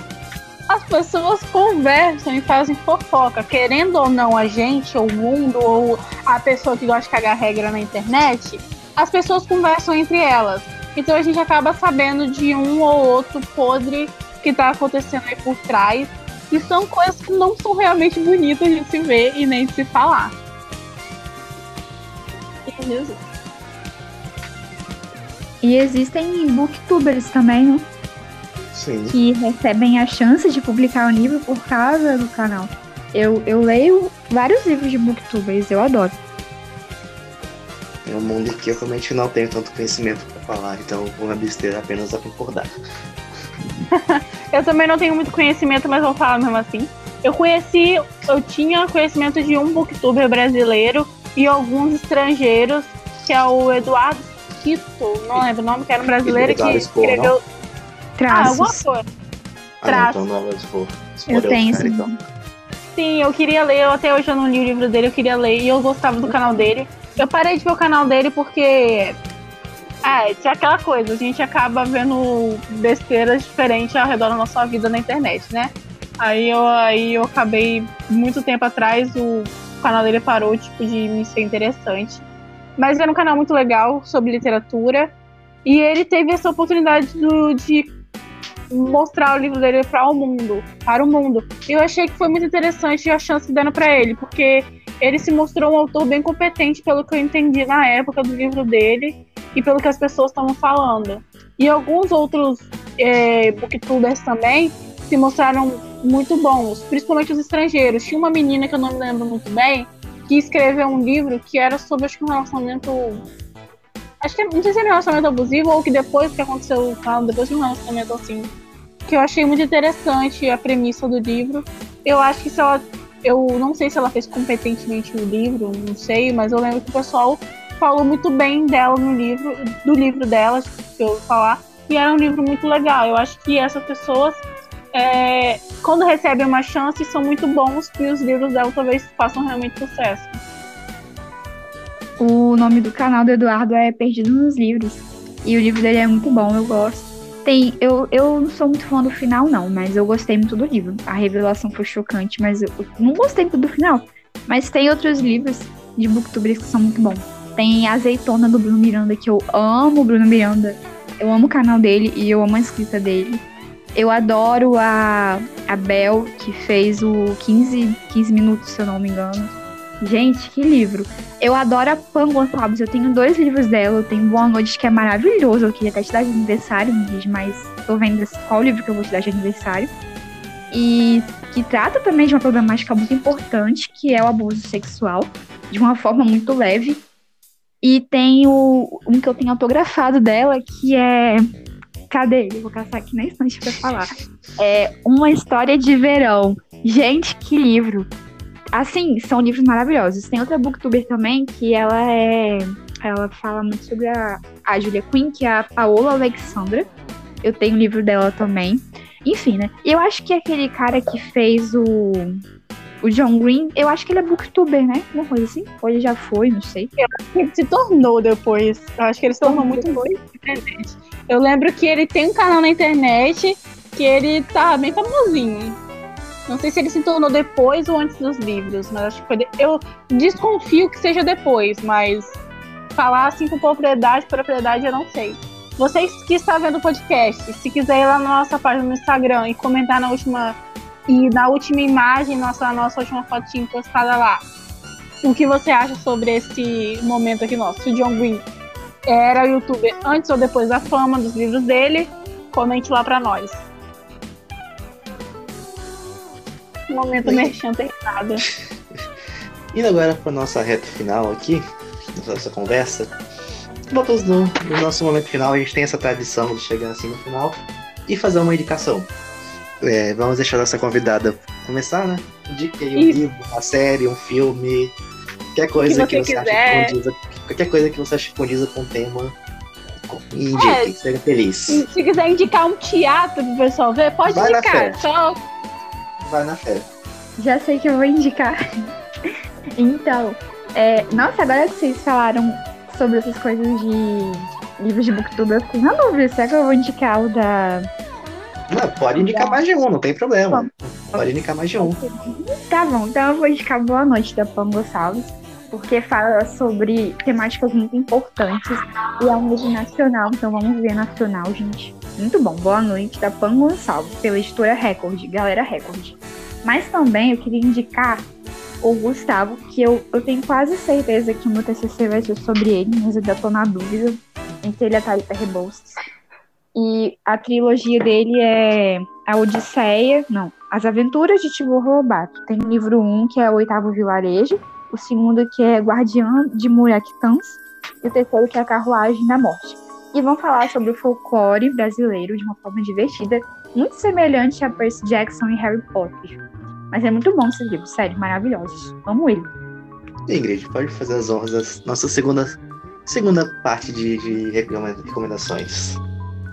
as pessoas conversam e fazem fofoca, querendo ou não a gente, ou o mundo, ou a pessoa que gosta de cagar regra na internet, as pessoas conversam entre elas. Então a gente acaba sabendo de um ou outro podre que tá acontecendo aí por trás. E são coisas que não são realmente bonitas de se ver e nem de se falar. E existem booktubers também, né? Sim. Que recebem a chance de publicar um livro por causa do canal. Eu, eu leio vários livros de booktubers, eu adoro. É um mundo que eu realmente não tenho tanto conhecimento para falar, então vou me abster apenas a concordar. <laughs> eu também não tenho muito conhecimento, mas vou falar mesmo assim. Eu conheci, eu tinha conhecimento de um booktuber brasileiro e alguns estrangeiros, que é o Eduardo Quito, não lembro o nome, que era um brasileiro que escreveu. Traços. Ah, alguma coisa. Ah, então não, mas for, eu tenho cara, então. Sim, eu queria ler, eu até hoje eu não li o livro dele, eu queria ler e eu gostava do canal dele. Eu parei de ver o canal dele porque. É, tinha aquela coisa, a gente acaba vendo besteiras diferentes ao redor da nossa vida na internet, né? Aí eu, aí eu acabei, muito tempo atrás, o canal dele parou, tipo, de me ser interessante. Mas era um canal muito legal sobre literatura. E ele teve essa oportunidade do, de mostrar o livro dele para o mundo, para o mundo. E eu achei que foi muito interessante a chance dando para ele, porque ele se mostrou um autor bem competente, pelo que eu entendi na época do livro dele e pelo que as pessoas estavam falando. E alguns outros é, booktubers também se mostraram muito bons, principalmente os estrangeiros. Tinha uma menina que eu não me lembro muito bem, que escreveu um livro que era sobre acho que um relacionamento. Acho que não sei se era um relacionamento abusivo ou que depois que aconteceu, depois de um relacionamento assim. Que eu achei muito interessante a premissa do livro. Eu acho que se ela. Eu não sei se ela fez competentemente o livro, não sei, mas eu lembro que o pessoal falou muito bem dela no livro, do livro dela, que eu falar. E era um livro muito legal. Eu acho que essas pessoas é, quando recebem uma chance, são muito bons e os livros dela talvez façam realmente sucesso. O nome do canal do Eduardo é Perdido nos Livros. E o livro dele é muito bom, eu gosto. Tem, eu, eu não sou muito fã do final, não, mas eu gostei muito do livro. A revelação foi chocante, mas eu, não gostei muito do final. Mas tem outros livros de booktubers que são muito bons. Tem Azeitona do Bruno Miranda, que eu amo o Bruno Miranda. Eu amo o canal dele e eu amo a escrita dele. Eu adoro a, a Bel, que fez o 15, 15 minutos, se eu não me engano. Gente, que livro. Eu adoro a Pan Gonçalves. Eu tenho dois livros dela. Eu tenho Boa Noite, que é maravilhoso. Eu queria até te dar de aniversário, me diz, mas tô vendo qual livro que eu vou te dar de aniversário. E que trata também de uma problemática muito importante, que é o abuso sexual, de uma forma muito leve. E tem o, um que eu tenho autografado dela, que é Cadê ele? Vou caçar aqui na estante pra falar. É Uma História de Verão. Gente, que livro. Assim, são livros maravilhosos. Tem outra booktuber também que ela é. Ela fala muito sobre a, a Julia Quinn, que é a Paola Alexandra. Eu tenho o livro dela também. Enfim, né? Eu acho que aquele cara que fez o. O John Green, eu acho que ele é booktuber, né? Uma coisa assim. Ou ele já foi, não sei. Ele se tornou depois. Eu acho que ele se tornou muito bom. Eu lembro que ele tem um canal na internet que ele tá bem famosinho. Não sei se ele se tornou depois ou antes dos livros, mas acho que foi. De... Eu desconfio que seja depois, mas falar assim com propriedade, propriedade eu não sei. Vocês que estão vendo o podcast, se quiser ir lá na nossa página no Instagram e comentar na última e na última imagem, nossa, nossa última fotinha postada lá, o que você acha sobre esse momento aqui nosso? Se o John Green era youtuber antes ou depois da fama dos livros dele, comente lá pra nós. Momento merchan terminado. <laughs> Indo agora para nossa reta final aqui, nossa conversa. Voltamos no, no, nosso momento final, a gente tem essa tradição de chegar assim no final e fazer uma indicação. É, vamos deixar nossa convidada começar, né? Indique aí um Isso. livro, uma série, um filme, qualquer coisa que você, que você acha que condiza, qualquer coisa que você acha que condiza com o tema. Indique, é, que seja feliz. Se quiser indicar um teatro pro pessoal ver, pode Vai indicar. Só... Vai na fé. Já sei que eu vou indicar. <laughs> então, é, nossa, agora que vocês falaram sobre essas coisas de livros de booktube, eu fiquei na dúvida. Será que eu vou indicar o da. Não, pode indicar mais de um, não tem problema. Bom, pode indicar mais de um. Tá bom, então eu vou indicar Boa Noite da Pam Gonçalves, porque fala sobre temáticas muito importantes e é um livro nacional, então vamos ver nacional, gente. Muito bom. Boa Noite da Pam Gonçalves, pela editora Record, Galera Record. Mas também eu queria indicar o Gustavo, que eu, eu tenho quase certeza que o meu TCC vai ser sobre ele, mas eu ainda tô na dúvida entre ele e a Thalita Rebouças. E a trilogia dele é a Odisseia, não, As Aventuras de Tibor Lobato. Tem o livro 1, um, que é o Oitavo Vilarejo, o segundo, que é Guardiã de Muraquitãs, e o terceiro, que é a Carruagem da Morte. E vão falar sobre o folclore brasileiro de uma forma divertida, muito semelhante a Percy Jackson e Harry Potter. Mas é muito bom esse livro, sério, maravilhosos. Amo ele. Ingrid, pode fazer as honras da nossa segunda, segunda parte de, de recomendações.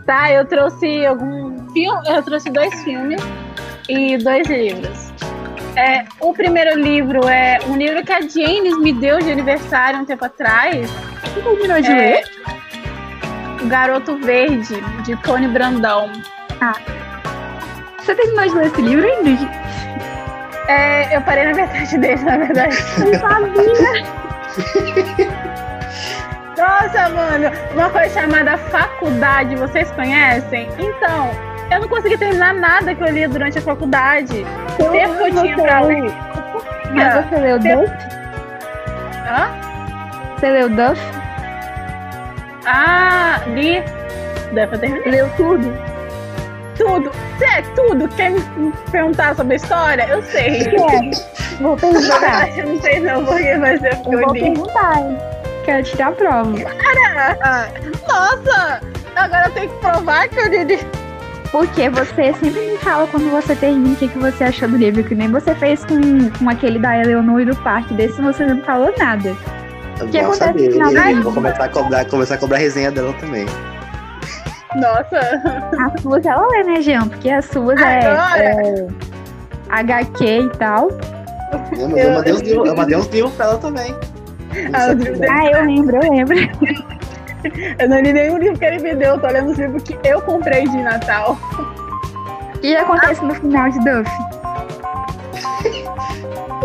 Tá, eu trouxe algum filme, eu trouxe dois filmes e dois livros. É, o primeiro livro é um livro que a James me deu de aniversário um tempo atrás. Você terminou de é, ler? O Garoto Verde, de Tony Brandão. Ah. Você terminou de ler esse livro, Ingrid? É, eu parei na metade dele, na verdade. Eu sabia! <laughs> Nossa, mano, uma coisa chamada faculdade, vocês conhecem? Então, eu não consegui terminar nada que eu li durante a faculdade. O tempo que eu tinha pra ler. Mas você leu Duff? Hã? Você leu Duff? Ah, li. Duff eu terminei. Leu tudo? Tudo. É, tudo. Quer me perguntar sobre a história? Eu sei. Quero. Vou perguntar. <laughs> eu não sei não, porque vai ser eu, vou perguntar. Quero tirar a prova. Cara, nossa! Agora eu tenho que provar que eu li. Porque você sempre me fala quando você termina o que, que você achou do livro, que nem você fez com, com aquele da Eleonor e do Parque, desse você não falou nada. O que acontece saber. no final do Vou começar a cobrar, começar a cobrar a resenha dela também. Nossa. As suas ela lê, né, Jean? Porque as suas é, é, HQ e tal. É, mas eu, mandei uns livros, eu mandei uns livros pra ela também. Ah, ah, eu lembro, eu lembro. <laughs> eu não li nenhum livro que ele me deu, eu tô lendo os livros que eu comprei de Natal. O que acontece ah. no final de Duff?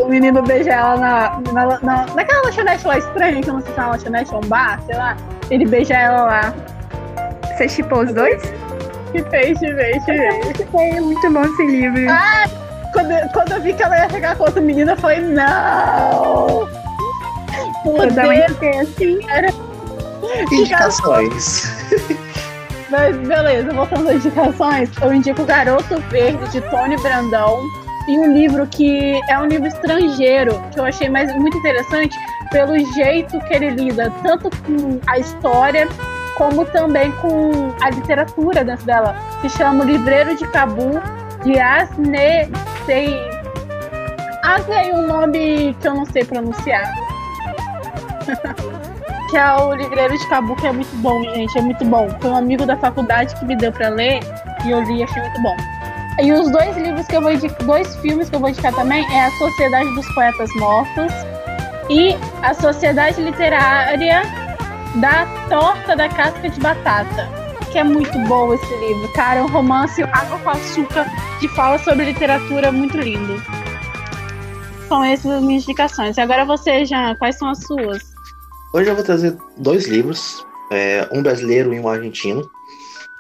o menino beija ela na, na, na, naquela lanchonete lá estranha, que eu não sei se é uma lanchonete ou um bar, sei lá. Ele beija ela lá. Você chipou os dois? Chipei, chipei, chipei. É muito bom esse livro. Ah, quando, quando eu vi que ela ia chegar com outra menina, eu falei, não! Poder assim. Era... <laughs> Indicações. <laughs> Mas beleza, voltando às indicações, eu indico Garoto Verde, de Tony Brandão, e um livro que é um livro estrangeiro, que eu achei mais, muito interessante pelo jeito que ele lida, tanto com a história como também com a literatura dentro dela. Se chama o Livreiro de Cabu, de Asne Sei. Asne é um nome que eu não sei pronunciar. Que é o Livreiro de Cabu, que é muito bom, gente. É muito bom. Foi um amigo da faculdade que me deu para ler e eu li e achei muito bom. E os dois livros que eu vou indicar, dois filmes que eu vou indicar também é A Sociedade dos Poetas Mortos e A Sociedade Literária da Torta da Casca de Batata. Que é muito bom esse livro, cara. É um romance água com açúcar que fala sobre literatura muito lindo. São essas as minhas indicações. E agora você, Jean, quais são as suas? Hoje eu vou trazer dois livros, é, um brasileiro e um argentino.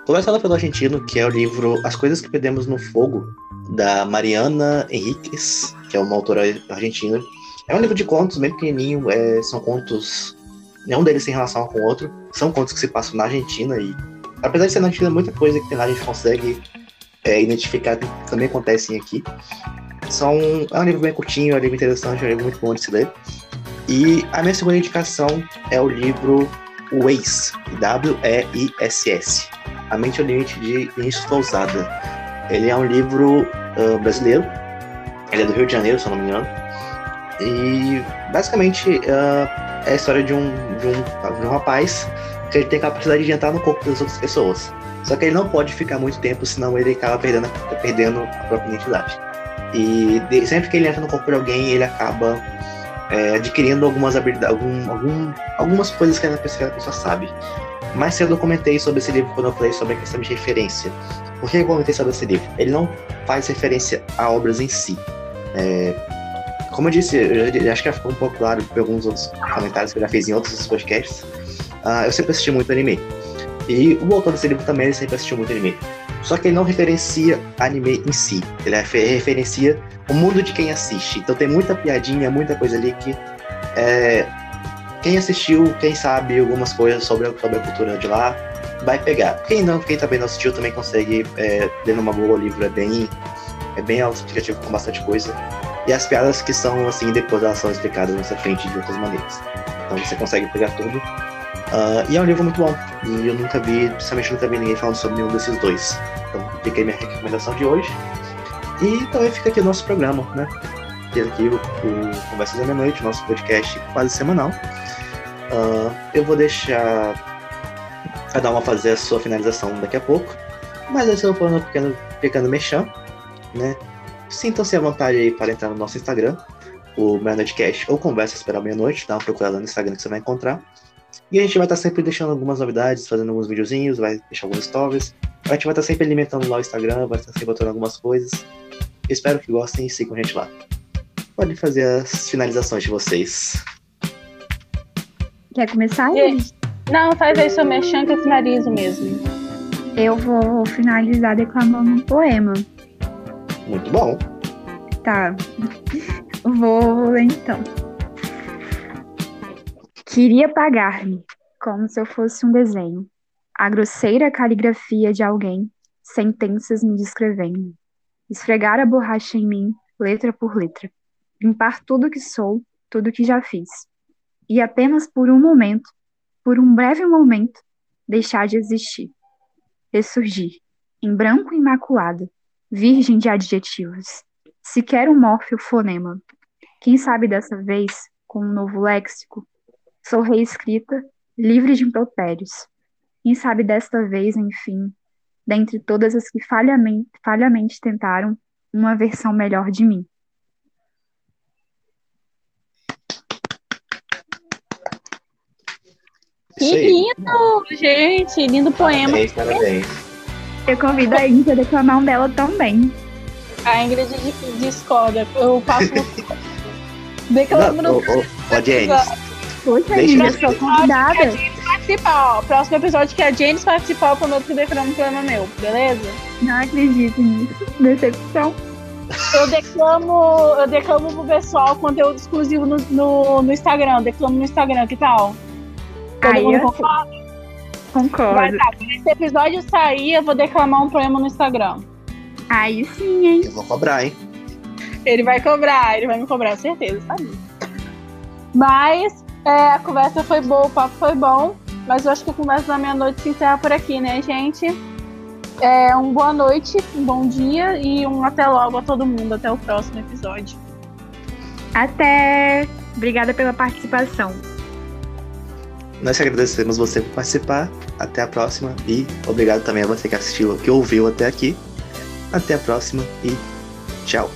Começando pelo argentino, que é o livro As Coisas que Perdemos no Fogo, da Mariana Henriquez, que é uma autora argentina. É um livro de contos bem pequenininho, é, são contos, nenhum deles tem relação com o outro, são contos que se passam na Argentina e, apesar de ser na Argentina, muita coisa que tem lá a gente consegue é, identificar que também acontecem aqui. São, é um livro bem curtinho, é um livro interessante, é um livro muito bom de se ler. E a minha segunda indicação é o livro Waze, W-E-I-S-S, A Mente ao Limite de Vinícius Pousada. Ele é um livro uh, brasileiro, ele é do Rio de Janeiro, se eu não me engano. E basicamente uh, é a história de um, de, um, de um rapaz que ele tem capacidade de entrar no corpo das outras pessoas. Só que ele não pode ficar muito tempo, senão ele acaba perdendo, perdendo a própria identidade. E de, sempre que ele entra no corpo de alguém, ele acaba é, adquirindo algumas habilidades, algum, algum, algumas coisas que a, pessoa, sabe. Mais cedo eu comentei sobre esse livro quando eu falei sobre a questão de referência. Por que eu comentei sobre esse livro? Ele não faz referência a obras em si. É, como eu disse, eu acho que já ficou um pouco claro por alguns outros comentários que eu já fiz em outros podcasts. Uh, eu sempre assisti muito anime. E o autor desse livro também sempre assistiu muito anime. Só que ele não referencia anime em si. Ele referencia o mundo de quem assiste. Então tem muita piadinha, muita coisa ali que é, quem assistiu, quem sabe algumas coisas sobre, sobre a cultura de lá, vai pegar. Quem não, quem também não assistiu também consegue é, ler numa boa, o livro é bem, é bem autoexplicativo com bastante coisa. E as piadas que são assim, depois elas são explicadas nessa frente de outras maneiras. Então você consegue pegar tudo Uh, e é um livro muito bom. E eu nunca vi, principalmente nunca vi ninguém falando sobre nenhum desses dois. Então fica aí minha recomendação de hoje. E também fica aqui o nosso programa, né? Tem aqui o, o Conversas da Meia-Noite, nosso podcast quase semanal. Uh, eu vou deixar a Dalma fazer a sua finalização daqui a pouco. Mas eu estou falando um pequeno, pequeno mexão, né? Sintam-se à vontade aí para entrar no nosso Instagram, o Meia-Noite Cash ou Conversas pela Meia-Noite, dá uma procurada no Instagram que você vai encontrar. E a gente vai estar sempre deixando algumas novidades, fazendo alguns videozinhos, vai deixar alguns stories. A gente vai estar sempre alimentando lá o Instagram, vai estar sempre botando algumas coisas. Espero que gostem e sigam a gente lá. Podem fazer as finalizações de vocês. Quer começar? Não, faz aí seu mexão que eu finalizo mesmo. Eu vou finalizar declamando um poema. Muito bom. Tá. Vou ler então. Queria pagar-me, como se eu fosse um desenho, a grosseira caligrafia de alguém, sentenças me descrevendo. Esfregar a borracha em mim, letra por letra. Limpar tudo que sou, tudo que já fiz. E apenas por um momento, por um breve momento, deixar de existir. Ressurgir, em branco imaculado, virgem de adjetivos. Sequer um mórfio fonema. Quem sabe dessa vez, com um novo léxico, Sou reescrita, livre de impropérios. Quem sabe desta vez, enfim, dentre todas as que falhamente, falhamente tentaram, uma versão melhor de mim. Que lindo, gente! Lindo poema. Parabéns, parabéns. Eu convido a Ingrid a declamar um dela também. A Ingrid discorda. Eu faço. <laughs> Declamo no. Ô, ô, ô, Janice, Poxa, Deixa eu sou convidada. Participar, ó. Próximo episódio que a James participar, eu que declamo um poema meu, beleza? Não acredito nisso. Decepção. Eu declamo, eu declamo pro pessoal conteúdo exclusivo no, no, no Instagram. Declamo no Instagram, que tal? Todo Aí mundo concorda? Concordo. Vai, tá, quando esse episódio sair, eu vou declamar um poema no Instagram. Aí sim, hein? Eu vou cobrar, hein? Ele vai cobrar, ele vai me cobrar, certeza, sabe? Mas é, a conversa foi boa, o papo foi bom, mas eu acho que a conversa da meia-noite se encerra por aqui, né, gente? É, um boa noite, um bom dia e um até logo a todo mundo. Até o próximo episódio. Até! Obrigada pela participação. Nós agradecemos você por participar. Até a próxima e obrigado também a você que assistiu, que ouviu até aqui. Até a próxima e tchau!